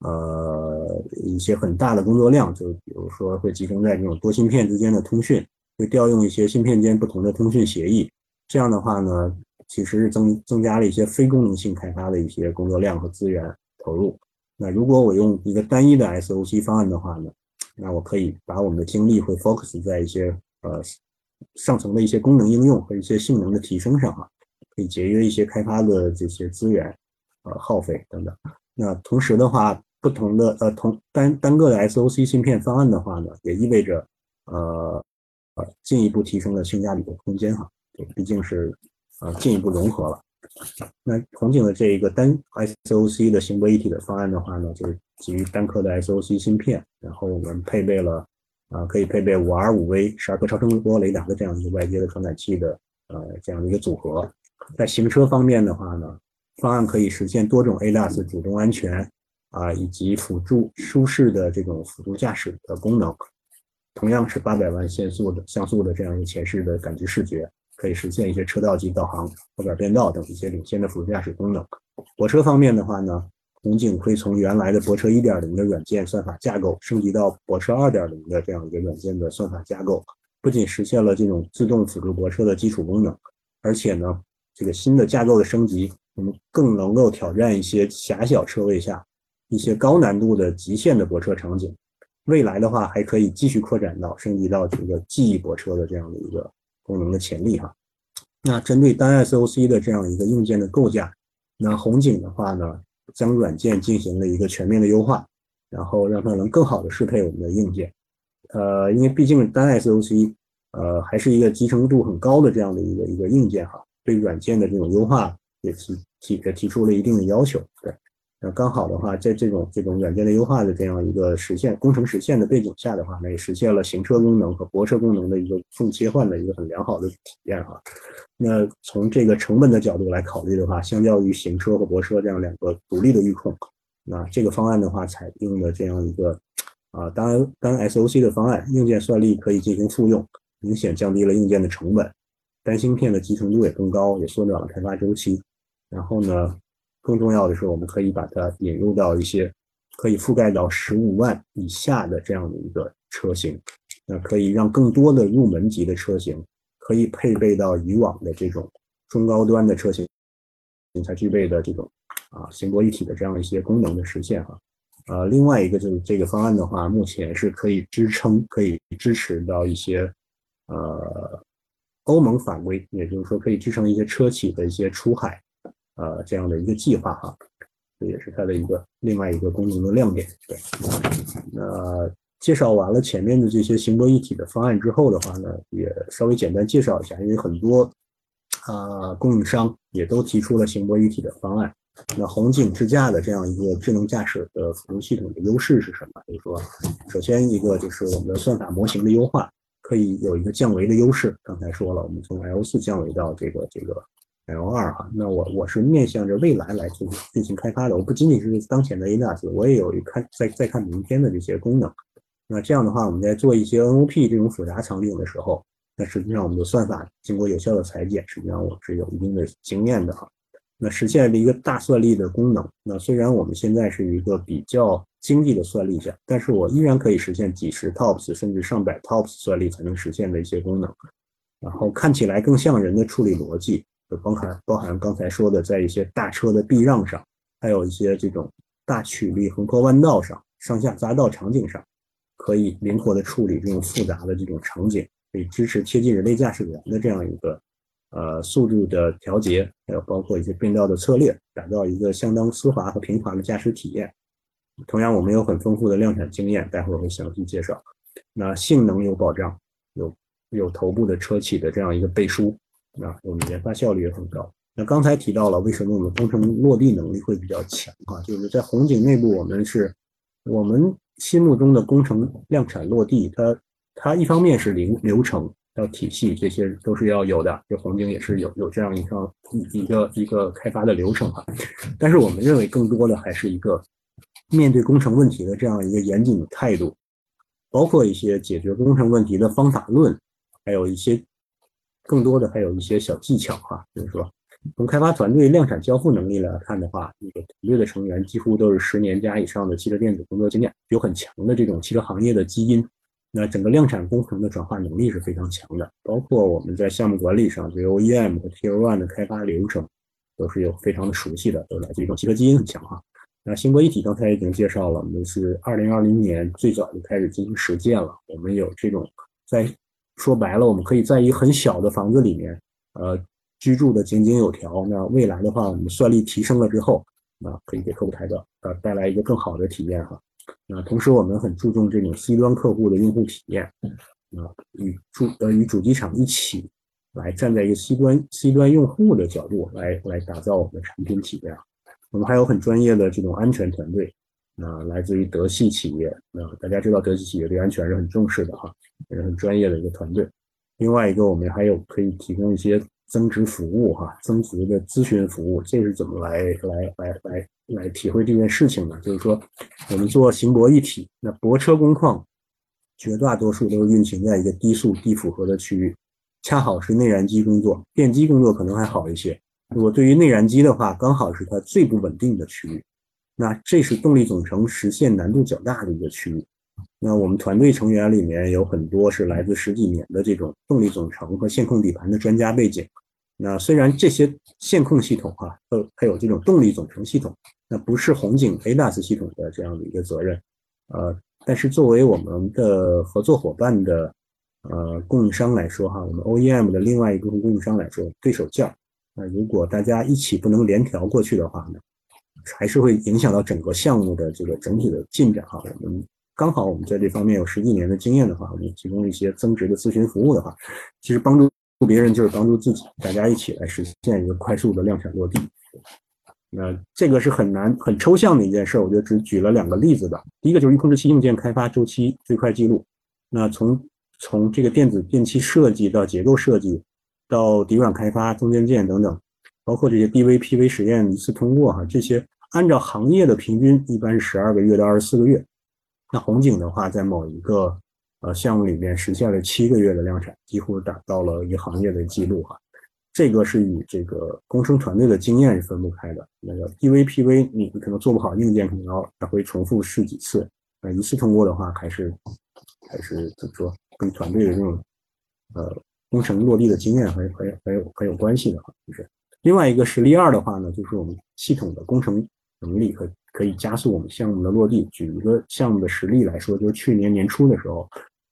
呃，一些很大的工作量，就比如说会集中在这种多芯片之间的通讯，会调用一些芯片间不同的通讯协议。这样的话呢，其实是增增加了一些非功能性开发的一些工作量和资源投入。那如果我用一个单一的 SOC 方案的话呢，那我可以把我们的精力会 focus 在一些呃上层的一些功能应用和一些性能的提升上啊，可以节约一些开发的这些资源呃耗费等等。那同时的话，不同的呃同单单个的 SOC 芯片方案的话呢，也意味着呃呃进一步提升了性价比的空间哈。对，毕竟是呃进一步融合了。那红景的这一个单 SOC 的行博一体的方案的话呢，就是基于单颗的 SOC 芯片，然后我们配备了啊可以配备五 R 五 V 十二颗超声波雷达的这样一个外接的传感器的呃这样的一个组合。在行车方面的话呢。方案可以实现多种 ADAS 主动安全啊，以及辅助舒适的这种辅助驾驶的功能。同样是八百万像素的像素的这样一个前视的感知视觉，可以实现一些车道级导航、后边变道等一些领先的辅助驾驶功能。泊车方面的话呢，红景会从原来的泊车一点零的软件算法架构升级到泊车二点零的这样一个软件的算法架构，不仅实现了这种自动辅助泊车的基础功能，而且呢，这个新的架构的升级。我们更能够挑战一些狭小车位下一些高难度的极限的泊车场景。未来的话，还可以继续扩展到升级到这个记忆泊车的这样的一个功能的潜力哈。那针对单 SOC 的这样一个硬件的构架，那红景的话呢，将软件进行了一个全面的优化，然后让它能更好的适配我们的硬件。呃，因为毕竟单 SOC，呃，还是一个集成度很高的这样的一个一个硬件哈，对软件的这种优化也提提也提出了一定的要求，对。那刚好的话，在这种这种软件的优化的这样一个实现工程实现的背景下的话，那也实现了行车功能和泊车功能的一个无缝切换的一个很良好的体验哈。那从这个成本的角度来考虑的话，相较于行车和泊车这样两个独立的预控，那这个方案的话采用的这样一个啊单单 SOC 的方案，硬件算力可以进行复用，明显降低了硬件的成本，单芯片的集成度也更高，也缩短了开发周期。然后呢？更重要的是，我们可以把它引入到一些可以覆盖到十五万以下的这样的一个车型，那可以让更多的入门级的车型可以配备到以往的这种中高端的车型才具备的这种啊行博一体的这样一些功能的实现哈。呃，另外一个就是这个方案的话，目前是可以支撑、可以支持到一些呃欧盟法规，也就是说可以支撑一些车企的一些出海。呃，这样的一个计划哈，这也是它的一个另外一个功能的亮点。对，那介绍完了前面的这些行博一体的方案之后的话呢，也稍微简单介绍一下，因为很多啊供应商也都提出了行博一体的方案。那红景智驾的这样一个智能驾驶的辅助系统的优势是什么？就是说，首先一个就是我们的算法模型的优化，可以有一个降维的优势。刚才说了，我们从 L 四降维到这个这个。L 二哈，那我我是面向着未来来进行进行开发的，我不仅仅是当前的 ADAS，我也有一看在在看明天的这些功能。那这样的话，我们在做一些 NOP 这种复杂场景的时候，那实际上我们的算法经过有效的裁剪，实际上我是有一定的经验的哈。那实现了一个大算力的功能。那虽然我们现在是一个比较经济的算力下，但是我依然可以实现几十 TOPS 甚至上百 TOPS 算力才能实现的一些功能，然后看起来更像人的处理逻辑。就包含包含刚才说的，在一些大车的避让上，还有一些这种大曲率横坡弯道上、上下匝道场景上，可以灵活的处理这种复杂的这种场景，可以支持贴近人类驾驶员的这样一个呃速度的调节，还有包括一些变道的策略，打造一个相当丝滑和平滑的驾驶体验。同样，我们有很丰富的量产经验，待会儿会详细介绍。那性能有保障，有有头部的车企的这样一个背书。那我们研发效率也很高。那刚才提到了，为什么我们工程落地能力会比较强啊？就是在红景内部，我们是我们心目中的工程量产落地，它它一方面是流流程、要体系，这些都是要有的。就红景也是有有这样一套一一个一个开发的流程啊。但是我们认为，更多的还是一个面对工程问题的这样一个严谨的态度，包括一些解决工程问题的方法论，还有一些。更多的还有一些小技巧哈，就是说，从开发团队量产交付能力来看的话，这个团队的成员几乎都是十年加以上的汽车电子工作经验，有很强的这种汽车行业的基因。那整个量产工程的转化能力是非常强的，包括我们在项目管理上，对 OEM 和 Tier One 的开发流程都是有非常的熟悉的，都来自一种汽车基因很强哈。那星博一体刚才已经介绍了，我们是二零二零年最早就开始进行实践了，我们有这种在。说白了，我们可以在一个很小的房子里面，呃，居住的井井有条。那未来的话，我们算力提升了之后，啊可以给客户抬个呃带来一个更好的体验哈。那同时，我们很注重这种 C 端客户的用户体验，啊，与主呃与主机厂一起来站在一个 C 端 C 端用户的角度来来打造我们的产品体验。我们还有很专业的这种安全团队。啊来自于德系企业，那大家知道德系企业对安全是很重视的哈，也是很专业的一个团队。另外一个，我们还有可以提供一些增值服务哈，增值的咨询服务。这是怎么来来来来来体会这件事情呢？就是说，我们做行泊一体，那泊车工况绝大多数都是运行在一个低速低负荷的区域，恰好是内燃机工作，电机工作可能还好一些。如果对于内燃机的话，刚好是它最不稳定的区域。那这是动力总成实现难度较大的一个区域。那我们团队成员里面有很多是来自十几年的这种动力总成和线控底盘的专家背景。那虽然这些线控系统哈，呃，还有这种动力总成系统，那不是红警 ADAS 系统的这样的一个责任，呃，但是作为我们的合作伙伴的呃供应商来说哈，我们 OEM 的另外一部分供应商来说，对手叫，那如果大家一起不能联调过去的话呢？还是会影响到整个项目的这个整体的进展哈。我们刚好我们在这方面有十几年的经验的话，我们提供一些增值的咨询服务的话，其实帮助别人就是帮助自己，大家一起来实现一个快速的量产落地。那这个是很难、很抽象的一件事，我就只举了两个例子吧。第一个就是预控制器硬件开发周期最快记录。那从从这个电子电器设计到结构设计，到底软开发、中间件等等，包括这些 DVPV 实验一次通过哈，这些按照行业的平均一般是十二个月到二十四个月。那红景的话，在某一个呃项目里面实现了七个月的量产，几乎达到了一个行业的记录哈。这个是与这个工程团队的经验是分不开的。那个 DVPV 你可能做不好硬件，可能要来回重复试几次。那一次通过的话，还是还是怎么说，跟团队的这种呃工程落地的经验还很很有很有关系的哈。就是另外一个实例二的话呢，就是我们系统的工程能力和可以加速我们项目的落地。举一个项目的实例来说，就是去年年初的时候，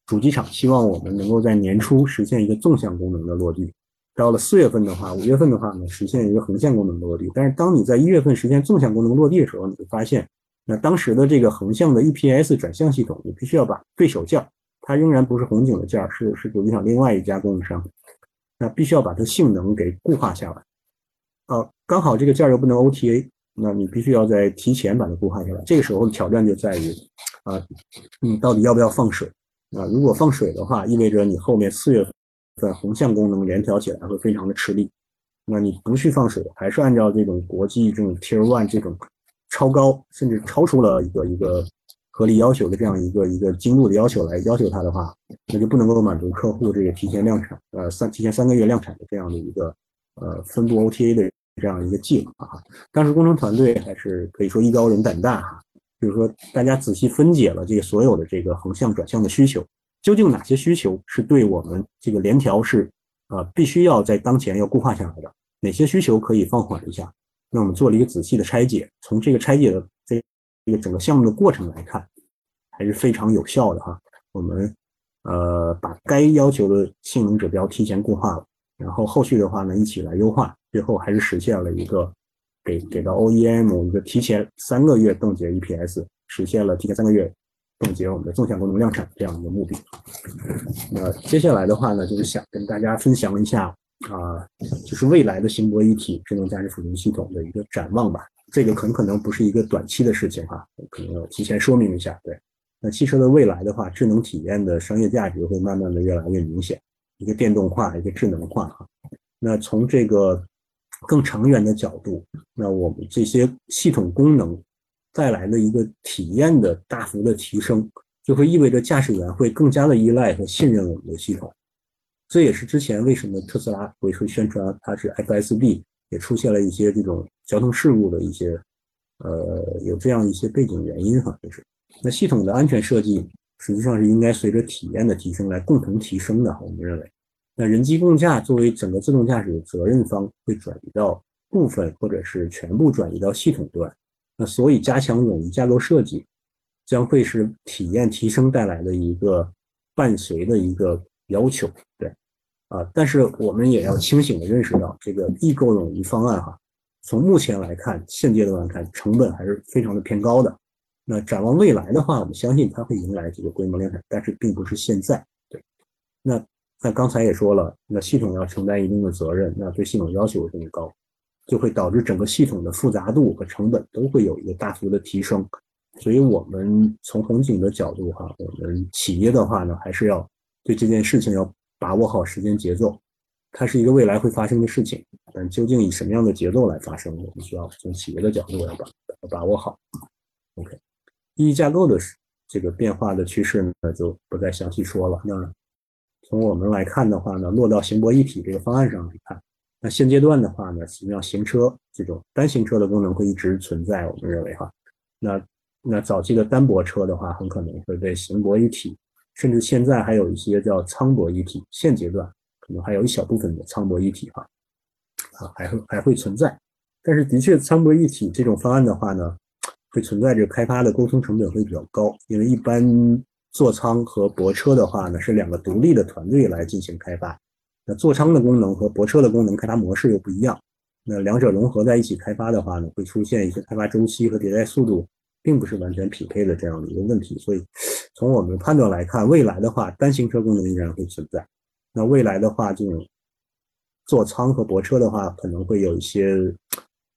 主机厂希望我们能够在年初实现一个纵向功能的落地。到了四月份的话，五月份的话呢，实现一个横向功能的落地。但是当你在一月份实现纵向功能落地的时候，你会发现，那当时的这个横向的 EPS 转向系统，你必须要把对手件，它仍然不是红景的件，是是主机厂另外一家供应商，那必须要把它性能给固化下来。呃，刚好这个件又不能 OTA，那你必须要在提前把它固化下来。这个时候的挑战就在于，啊，你到底要不要放水？啊，如果放水的话，意味着你后面四月份。在横向功能联调起来会非常的吃力。那你不去放水，还是按照这种国际这种 Tier One 这种超高，甚至超出了一个一个合理要求的这样一个一个精度的要求来要求它的话，那就不能够满足客户这个提前量产，呃三提前三个月量产的这样的一个呃分布 OTA 的这样一个计划啊。当时工程团队还是可以说艺高人胆大哈，就是说大家仔细分解了这个所有的这个横向转向的需求。究竟哪些需求是对我们这个联调是啊必须要在当前要固化下来的？哪些需求可以放缓一下？那我们做了一个仔细的拆解，从这个拆解的这这个整个项目的过程来看，还是非常有效的哈。我们呃把该要求的性能指标提前固化了，然后后续的话呢一起来优化，最后还是实现了一个给给到 OEM 一个提前三个月冻结 EPS，实现了提前三个月。冻结我们的纵向功能量产这样一个目的。那接下来的话呢，就是想跟大家分享一下啊，就是未来的行博一体智能驾驶辅助系统的一个展望吧。这个很可能不是一个短期的事情哈，可能要提前说明一下。对，那汽车的未来的话，智能体验的商业价值会慢慢的越来越明显，一个电动化，一个智能化哈。那从这个更长远的角度，那我们这些系统功能。带来的一个体验的大幅的提升，就会意味着驾驶员会更加的依赖和信任我们的系统。这也是之前为什么特斯拉会说宣传它是 FSD，也出现了一些这种交通事故的一些，呃，有这样一些背景原因哈。就是那系统的安全设计实际上是应该随着体验的提升来共同提升的。我们认为，那人机共驾作为整个自动驾驶的责任方，会转移到部分或者是全部转移到系统端。那所以，加强冗余架构设计将会是体验提升带来的一个伴随的一个要求，对，啊，但是我们也要清醒的认识到，这个异构冗余方案哈，从目前来看，现阶段来看，成本还是非常的偏高的。那展望未来的话，我们相信它会迎来这个规模量产，但是并不是现在，对。那那刚才也说了，那系统要承担一定的责任，那对系统要求会更高。就会导致整个系统的复杂度和成本都会有一个大幅的提升，所以我们从红景的角度哈，我们企业的话呢，还是要对这件事情要把握好时间节奏，它是一个未来会发生的事情，但究竟以什么样的节奏来发生，我们需要从企业的角度要把把握好。OK，意义架构的这个变化的趋势呢，就不再详细说了。那从我们来看的话呢，落到行泊一体这个方案上来看。那现阶段的话呢，实际上行车这种单行车的功能会一直存在，我们认为哈。那那早期的单泊车的话，很可能会被行泊一体，甚至现在还有一些叫舱泊一体，现阶段可能还有一小部分的舱泊一体哈，啊还会还会存在。但是的确，舱泊一体这种方案的话呢，会存在着开发的沟通成本会比较高，因为一般座舱和泊车的话呢，是两个独立的团队来进行开发。那座舱的功能和泊车的功能开发模式又不一样，那两者融合在一起开发的话呢，会出现一些开发周期和迭代速度并不是完全匹配的这样的一个问题。所以，从我们判断来看，未来的话，单行车功能依然会存在。那未来的话，这种座舱和泊车的话，可能会有一些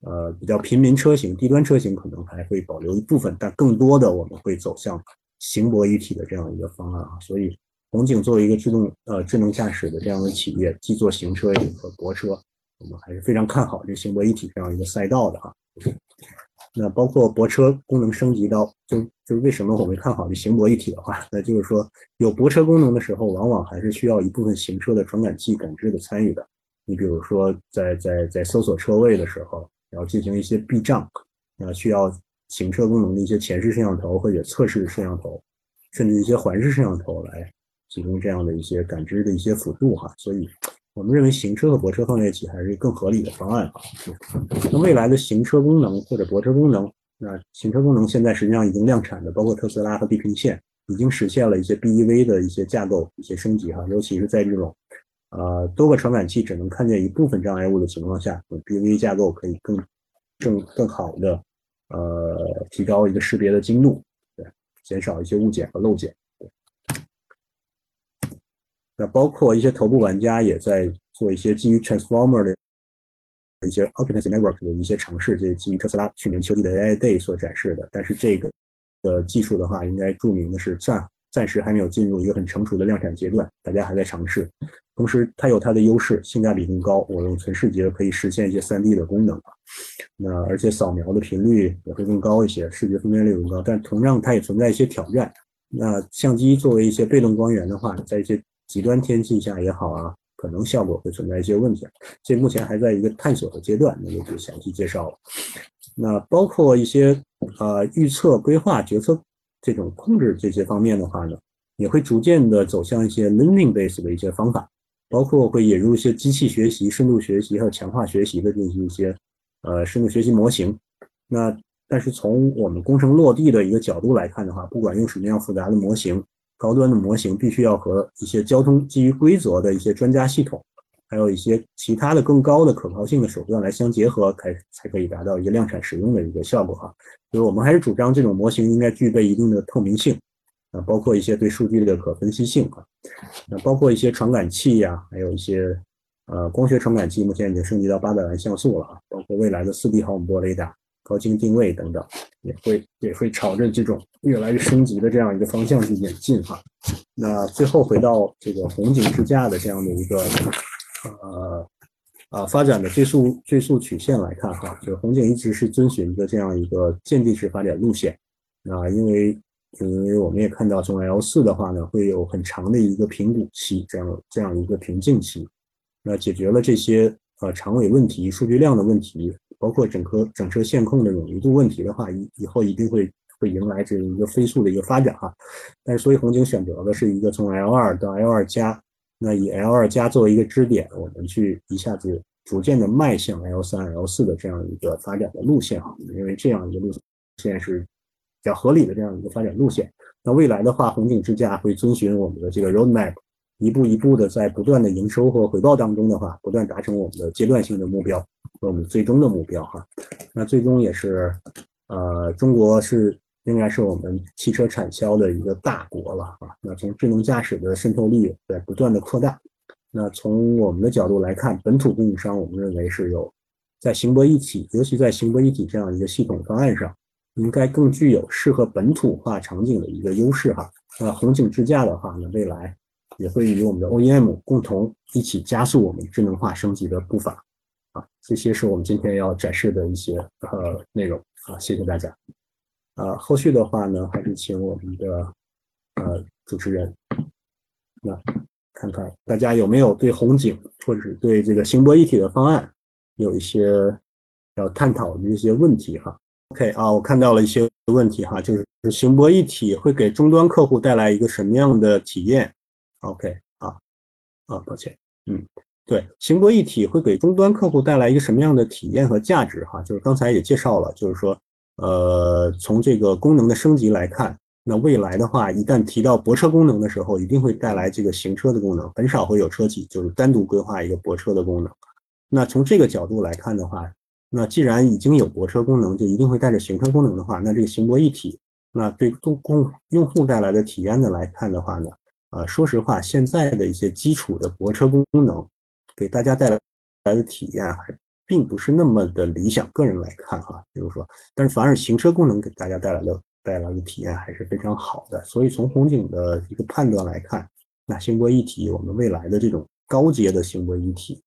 呃比较平民车型、低端车型可能还会保留一部分，但更多的我们会走向行泊一体的这样一个方案啊。所以，红景作为一个自动呃智能驾驶的这样的企业，既做行车也做泊车，我们还是非常看好这行泊一体这样一个赛道的啊。那包括泊车功能升级到，就就是为什么我们看好这行泊一体的话，那就是说有泊车功能的时候，往往还是需要一部分行车的传感器感知的参与的。你比如说在在在搜索车位的时候，然后进行一些避障，那需要行车功能的一些前视摄像头或者侧视摄像头，甚至一些环视摄像头来提供这样的一些感知的一些辅助哈。所以。我们认为行车和泊车放在一起还是更合理的方案啊。那未来的行车功能或者泊车功能，那行车功能现在实际上已经量产的，包括特斯拉和地平线，已经实现了一些 BEV 的一些架构一些升级哈。尤其是在这种呃多个传感器只能看见一部分障碍物的情况下，BEV 架构可以更更更好的呃提高一个识别的精度，对，减少一些误检和漏检。那包括一些头部玩家也在做一些基于 Transformer 的一些 Occupancy Network 的一些尝试，这基于特斯拉去年秋季的 AI Day 所展示的。但是这个的技术的话，应该注明的是暂暂时还没有进入一个很成熟的量产阶段，大家还在尝试。同时，它有它的优势，性价比更高，我用存视觉可以实现一些 3D 的功能。那而且扫描的频率也会更高一些，视觉分辨率更高。但同样，它也存在一些挑战。那相机作为一些被动光源的话，在一些极端天气下也好啊，可能效果会存在一些问题，这目前还在一个探索的阶段，那就不详细介绍了。那包括一些呃预测、规划、决策这种控制这些方面的话呢，也会逐渐的走向一些 learning base 的一些方法，包括会引入一些机器学习、深度学习还有强化学习的这些一些呃深度学习模型。那但是从我们工程落地的一个角度来看的话，不管用什么样复杂的模型。高端的模型必须要和一些交通基于规则的一些专家系统，还有一些其他的更高的可靠性的手段来相结合，才才可以达到一个量产使用的一个效果哈。所以我们还是主张这种模型应该具备一定的透明性啊，包括一些对数据的可分析性啊，那包括一些传感器呀，还有一些呃光学传感器，目前已经升级到八百万像素了啊，包括未来的四 D 毫米波雷达。高精定位等等，也会也会朝着这种越来越升级的这样一个方向去演进哈。那最后回到这个红景支架的这样的一个呃啊发展的追溯追溯曲线来看哈，就是红景一直是遵循的这样一个渐进式发展路线啊，因为因为我们也看到从 L 四的话呢，会有很长的一个评估期，这样这样一个瓶颈期，那解决了这些呃长尾问题、数据量的问题。包括整个整车线控的冗余度问题的话，以以后一定会会迎来这一个飞速的一个发展哈。但是，所以红景选择的是一个从 L 二到 L 二加，那以 L 二加作为一个支点，我们去一下子逐渐的迈向 L 三、L 四的这样一个发展的路线哈。因为这样一个路线是比较合理的这样一个发展路线。那未来的话，红景支架会遵循我们的这个 roadmap，一步一步的在不断的营收和回报当中的话，不断达成我们的阶段性的目标和。我们最终的目标哈，那最终也是，呃，中国是应该是我们汽车产销的一个大国了啊。那从智能驾驶的渗透率在不断的扩大，那从我们的角度来看，本土供应商我们认为是有在行博一体，尤其在行博一体这样一个系统方案上，应该更具有适合本土化场景的一个优势哈。那红景支架的话呢，未来也会与我们的 OEM 共同一起加速我们智能化升级的步伐。啊，这些是我们今天要展示的一些呃内容啊，谢谢大家。啊，后续的话呢，还是请我们的呃主持人，那看看大家有没有对红景或者是对这个行博一体的方案有一些要探讨的一些问题哈。OK 啊，我看到了一些问题哈，就是行博一体会给终端客户带来一个什么样的体验？OK 啊啊，抱歉，嗯。对，行博一体会给终端客户带来一个什么样的体验和价值？哈，就是刚才也介绍了，就是说，呃，从这个功能的升级来看，那未来的话，一旦提到泊车功能的时候，一定会带来这个行车的功能，很少会有车企就是单独规划一个泊车的功能。那从这个角度来看的话，那既然已经有泊车功能，就一定会带着行车功能的话，那这个行泊一体那对公公用户带来的体验的来看的话呢，啊，说实话，现在的一些基础的泊车功能给大家带来来的体验还并不是那么的理想。个人来看哈，比如说，但是反而行车功能给大家带来的带来的体验还是非常好的。所以从红景的一个判断来看，那行泊一体我们未来的这种高阶的行泊一体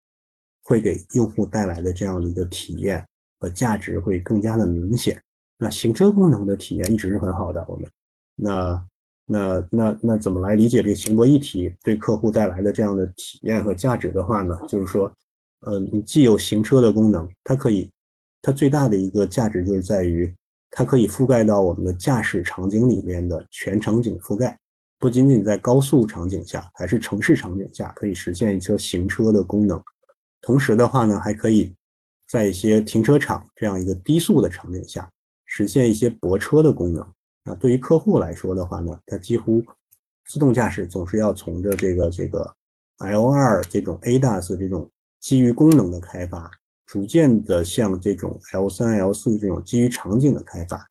会给用户带来的这样的一个体验和价值会更加的明显。那行车功能的体验一直是很好的，我们那那那那怎么来理解这个行泊一体对客户带来的这样的体验和价值的话呢？就是说，呃，你既有行车的功能，它可以，它最大的一个价值就是在于它可以覆盖到我们的驾驶场景里面的全场景覆盖，不仅仅在高速场景下，还是城市场景下可以实现一车行车的功能。同时的话呢，还可以在一些停车场这样一个低速的场景下。实现一些泊车的功能啊，对于客户来说的话呢，它几乎自动驾驶总是要从着这个这个 L2 这种 ADAS 这种基于功能的开发，逐渐的向这种 L3、L4 这种基于场景的开发。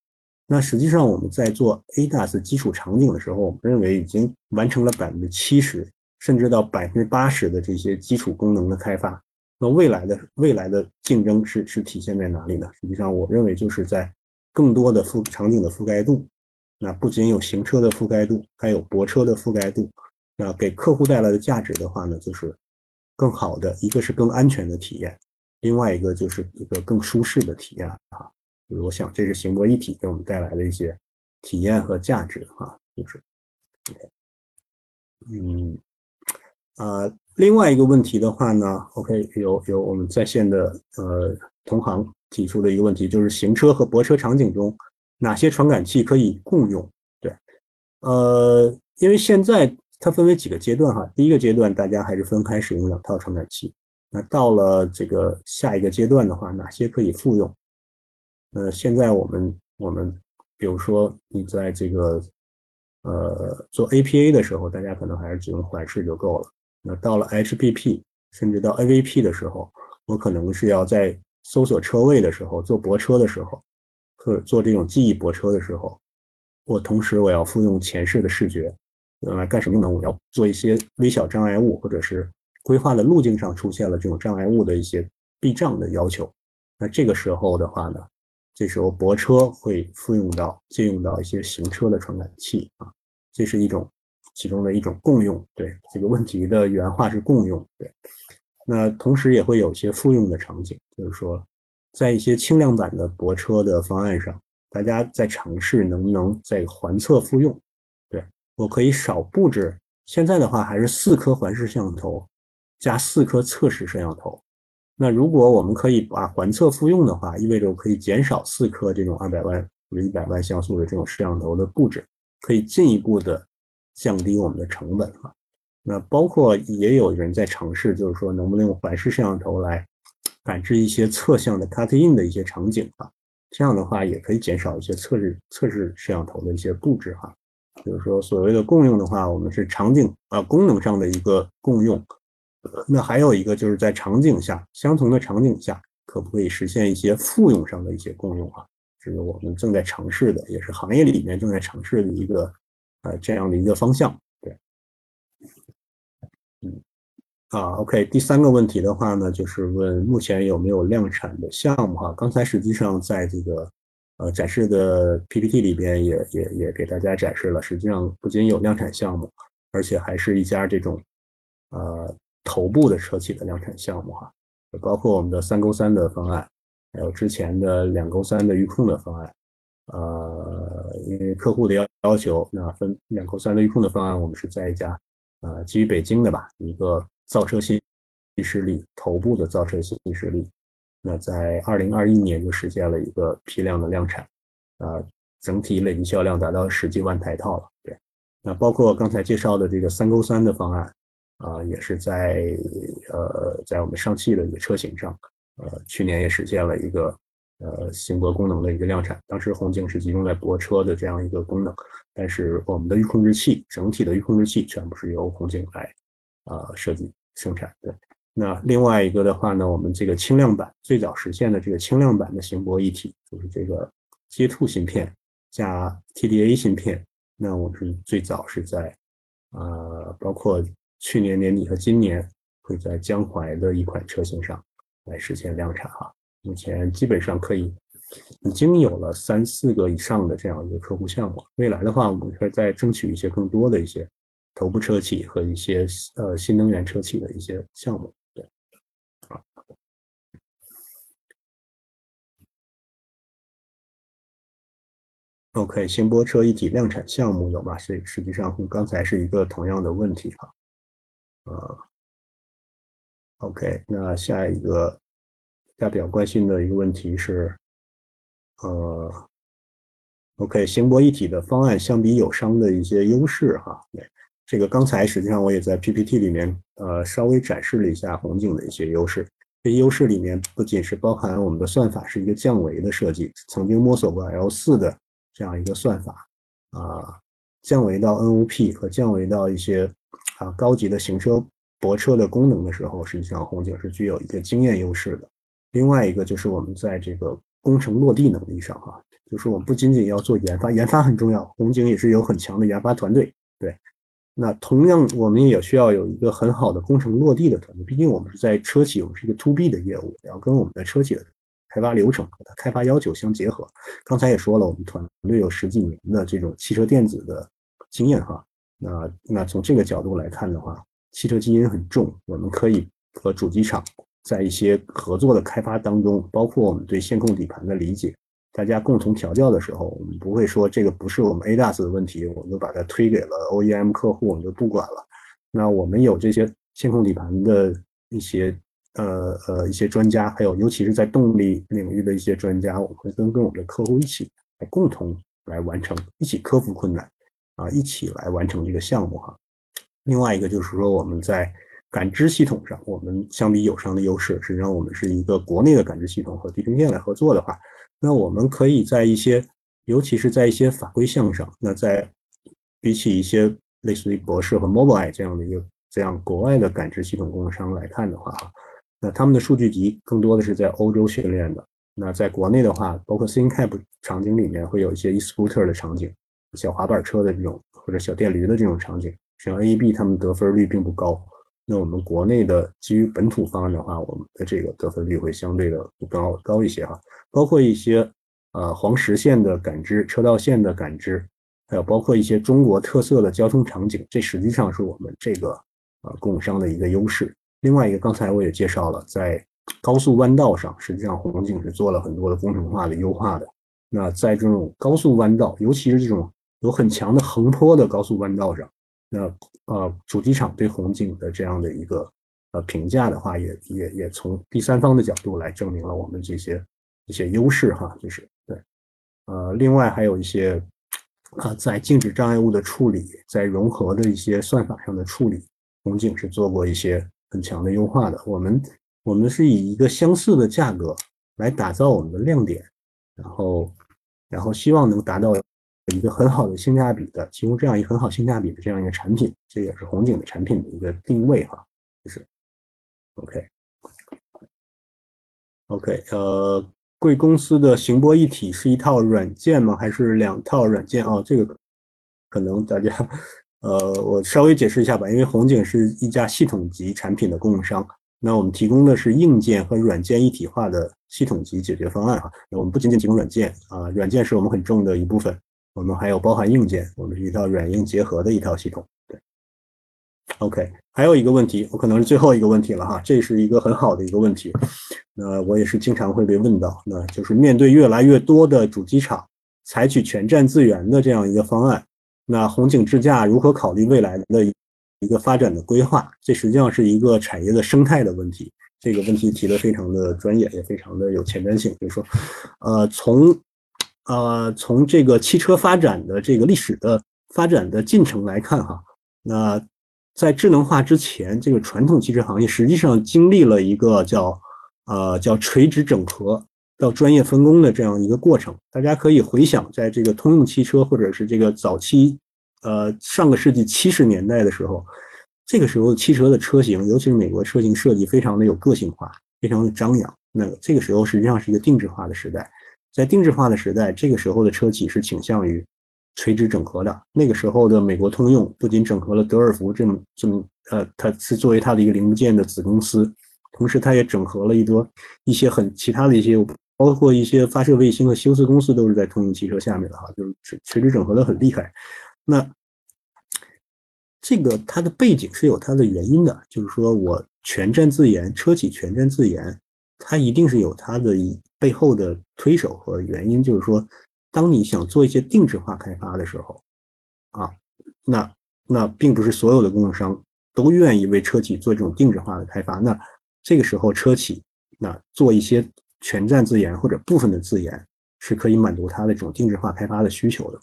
那实际上我们在做 ADAS 基础场景的时候，我们认为已经完成了百分之七十，甚至到百分之八十的这些基础功能的开发。那未来的未来的竞争是是体现在哪里呢？实际上，我认为就是在更多的覆场景的覆盖度，那不仅有行车的覆盖度，还有泊车的覆盖度。那给客户带来的价值的话呢，就是更好的，一个是更安全的体验，另外一个就是一个更舒适的体验啊。我想这是行博一体给我们带来的一些体验和价值啊，就是，嗯，啊，另外一个问题的话呢，OK，有有我们在线的呃同行。提出的一个问题就是，行车和泊车场景中哪些传感器可以共用？对，呃，因为现在它分为几个阶段哈，第一个阶段大家还是分开使用两套传感器，那到了这个下一个阶段的话，哪些可以复用？呃，现在我们我们比如说你在这个呃做 APA 的时候，大家可能还是只用环视就够了。那到了 HPP 甚至到 AVP 的时候，我可能是要在搜索车位的时候，做泊车的时候，或者做这种记忆泊车的时候，我同时我要复用前视的视觉，用来干什么呢？我要做一些微小障碍物，或者是规划的路径上出现了这种障碍物的一些避障的要求。那这个时候的话呢，这时候泊车会复用到借用到一些行车的传感器啊，这是一种其中的一种共用。对这个问题的原话是共用。对。那同时也会有一些复用的场景，就是说，在一些轻量版的泊车的方案上，大家在尝试能不能在环侧复用。对我可以少布置，现在的话还是四颗环视摄像头加四颗侧视摄像头。那如果我们可以把环侧复用的话，意味着我可以减少四颗这种二百万或者一百万像素的这种摄像头的布置，可以进一步的降低我们的成本啊。那包括也有人在尝试，就是说能不能用环视摄像头来感知一些侧向的 cut in 的一些场景啊？这样的话也可以减少一些侧视侧视摄像头的一些布置哈。就是说所谓的共用的话，我们是场景啊功能上的一个共用。那还有一个就是在场景下相同的场景下，可不可以实现一些复用上的一些共用啊？这是我们正在尝试的，也是行业里面正在尝试的一个呃这样的一个方向。对嗯，啊，OK，第三个问题的话呢，就是问目前有没有量产的项目哈？刚才实际上在这个呃展示的 PPT 里边也也也给大家展示了，实际上不仅有量产项目，而且还是一家这种呃头部的车企的量产项目哈，包括我们的三勾三的方案，还有之前的两勾三的预控的方案，呃，因为客户的要要求，那分两扣三的预控的方案，我们是在一家。呃，基于北京的吧，一个造车新势力，头部的造车新势力，那在二零二一年就实现了一个批量的量产，啊，整体累计销量达到十几万台套了。对，那包括刚才介绍的这个三勾三的方案，啊，也是在呃，在我们上汽的一个车型上，呃，去年也实现了一个。呃，行泊功能的一个量产，当时红景是集中在泊车的这样一个功能，但是我们的预控制器，整体的预控制器全部是由红景来啊设计生产的。那另外一个的话呢，我们这个轻量版最早实现的这个轻量版的行泊一体，就是这个 J2 芯片加 TDA 芯片。那我们最早是在呃，包括去年年底和今年会在江淮的一款车型上来实现量产哈。目前基本上可以已经有了三四个以上的这样一个客户项目。未来的话，我们会再争取一些更多的一些头部车企和一些呃新能源车企的一些项目。对，啊。OK，新波车一体量产项目有吗？实实际上跟刚才是一个同样的问题哈。呃，OK，那下一个大家比较关心的一个问题是，呃，OK，新波一体的方案相比友商的一些优势哈。这个刚才实际上我也在 PPT 里面呃稍微展示了一下红警的一些优势。这优势里面不仅是包含我们的算法是一个降维的设计，曾经摸索过 L 四的。这样一个算法啊，降维到 NOP 和降维到一些啊高级的行车泊车的功能的时候，实际上红警是具有一个经验优势的。另外一个就是我们在这个工程落地能力上哈，就是我们不仅仅要做研发，研发很重要，红警也是有很强的研发团队。对，那同样我们也需要有一个很好的工程落地的团队，毕竟我们是在车企，我们是一个 To B 的业务，要跟我们的车企的。开发流程和它开发要求相结合。刚才也说了，我们团队有十几年的这种汽车电子的经验哈。那那从这个角度来看的话，汽车基因很重，我们可以和主机厂在一些合作的开发当中，包括我们对线控底盘的理解，大家共同调教的时候，我们不会说这个不是我们 ADAS 的问题，我们就把它推给了 OEM 客户，我们就不管了。那我们有这些线控底盘的一些。呃呃，一些专家，还有尤其是在动力领域的一些专家，我们会跟跟我们的客户一起来共同来完成，一起克服困难，啊，一起来完成这个项目哈。另外一个就是说，我们在感知系统上，我们相比友商的优势，实际上我们是一个国内的感知系统和地平线来合作的话，那我们可以在一些，尤其是在一些法规项上，那在比起一些类似于博士和 Mobileye 这样的一个这样国外的感知系统供应商来看的话，那他们的数据集更多的是在欧洲训练的。那在国内的话，包括 CinCap 场景里面会有一些 e-scooter 的场景，小滑板车的这种或者小电驴的这种场景，像 AEB 他们得分率并不高。那我们国内的基于本土方案的话，我们的这个得分率会相对的高高一些哈。包括一些呃黄实线的感知、车道线的感知，还有包括一些中国特色的交通场景，这实际上是我们这个呃供应商的一个优势。另外一个，刚才我也介绍了，在高速弯道上，实际上红景是做了很多的工程化的优化的。那在这种高速弯道，尤其是这种有很强的横坡的高速弯道上，那呃，主机厂对红景的这样的一个呃评价的话，也也也从第三方的角度来证明了我们这些一些优势哈，就是对，呃，另外还有一些啊，在静止障碍物的处理，在融合的一些算法上的处理，红景是做过一些。很强的优化的，我们我们是以一个相似的价格来打造我们的亮点，然后然后希望能达到一个很好的性价比的，提供这样一个很好性价比的这样一个产品，这也是红景的产品的一个定位哈，就是 OK OK 呃，贵公司的行波一体是一套软件吗？还是两套软件哦？这个可能大家。呃，我稍微解释一下吧，因为红景是一家系统级产品的供应商，那我们提供的是硬件和软件一体化的系统级解决方案哈。我们不仅仅提供软件啊，软件是我们很重的一部分，我们还有包含硬件，我们是一套软硬结合的一套系统。对，OK，还有一个问题，我可能是最后一个问题了哈，这是一个很好的一个问题，那我也是经常会被问到，那就是面对越来越多的主机厂采取全站自研的这样一个方案。那红景智驾如何考虑未来的一个发展的规划？这实际上是一个产业的生态的问题。这个问题提的非常的专业，也非常的有前瞻性。就是说，呃，从呃从这个汽车发展的这个历史的发展的进程来看，哈，那在智能化之前，这个传统汽车行业实际上经历了一个叫呃叫垂直整合。到专业分工的这样一个过程，大家可以回想，在这个通用汽车或者是这个早期，呃，上个世纪七十年代的时候，这个时候汽车的车型，尤其是美国车型设计非常的有个性化，非常的张扬。那这个时候实际上是一个定制化的时代。在定制化的时代，这个时候的车企是倾向于垂直整合的。那个时候的美国通用不仅整合了德尔福这么这么呃，它是作为它的一个零部件的子公司，同时它也整合了一多一些很其他的一些，包括一些发射卫星和修斯公司都是在通用汽车下面的哈，就是垂直整合的很厉害。那这个它的背景是有它的原因的，就是说我全站自研，车企全站自研，它一定是有它的背后的推手和原因，就是说，当你想做一些定制化开发的时候，啊，那那并不是所有的供应商都愿意为车企做这种定制化的开发，那这个时候车企那做一些全站自研或者部分的自研，是可以满足它的这种定制化开发的需求的。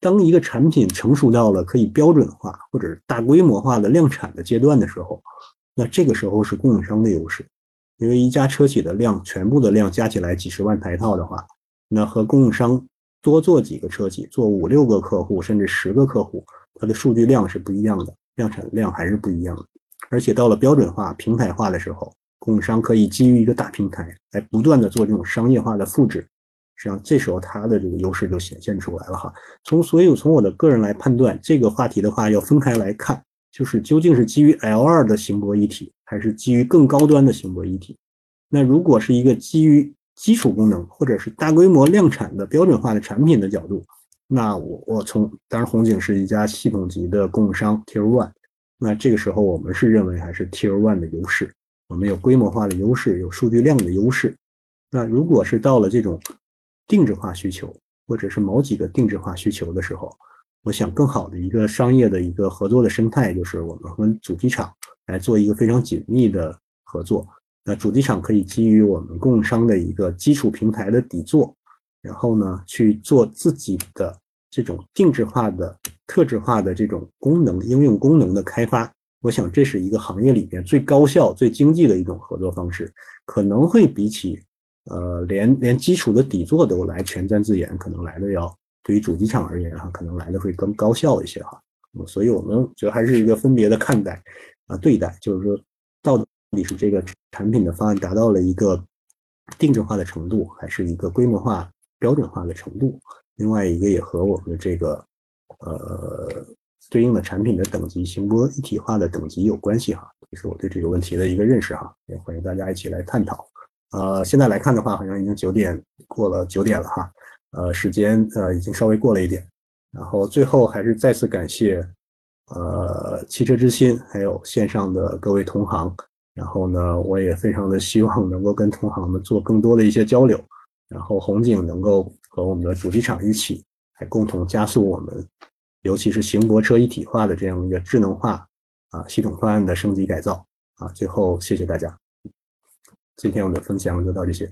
当一个产品成熟到了可以标准化或者大规模化的量产的阶段的时候，那这个时候是供应商的优势，因为一家车企的量全部的量加起来几十万台套的话，那和供应商多做几个车企，做五六个客户甚至十个客户，它的数据量是不一样的，量产量还是不一样的。而且到了标准化、平台化的时候，供应商可以基于一个大平台来不断的做这种商业化的复制。实际上，这时候它的这个优势就显现出来了哈。从所以从我的个人来判断这个话题的话，要分开来看，就是究竟是基于 L2 的行博一体，还是基于更高端的行博一体。那如果是一个基于基础功能或者是大规模量产的标准化的产品的角度，那我我从当然红景是一家系统级的供应商 Tier One，那这个时候我们是认为还是 Tier One 的优势，我们有规模化的优势，有数据量的优势。那如果是到了这种定制化需求，或者是某几个定制化需求的时候，我想更好的一个商业的一个合作的生态，就是我们和主机厂来做一个非常紧密的合作。那主机厂可以基于我们供应商的一个基础平台的底座，然后呢去做自己的这种定制化的、特质化的这种功能应用功能的开发。我想这是一个行业里边最高效、最经济的一种合作方式，可能会比起。呃，连连基础的底座都来全站自研，可能来的要对于主机厂而言哈，可能来的会更高效一些哈。所以我们觉得还是一个分别的看待啊对待，就是说到底是这个产品的方案达到了一个定制化的程度，还是一个规模化标准化的程度。另外一个也和我们这个呃对应的产品的等级行波一体化的等级有关系哈。这是我对这个问题的一个认识哈，也欢迎大家一起来探讨。呃，现在来看的话，好像已经九点过了九点了哈，呃，时间呃已经稍微过了一点，然后最后还是再次感谢呃汽车之心还有线上的各位同行，然后呢，我也非常的希望能够跟同行们做更多的一些交流，然后红景能够和我们的主机厂一起，来共同加速我们，尤其是行泊车一体化的这样一个智能化啊系统方案的升级改造啊，最后谢谢大家。今天我的分享就到这些。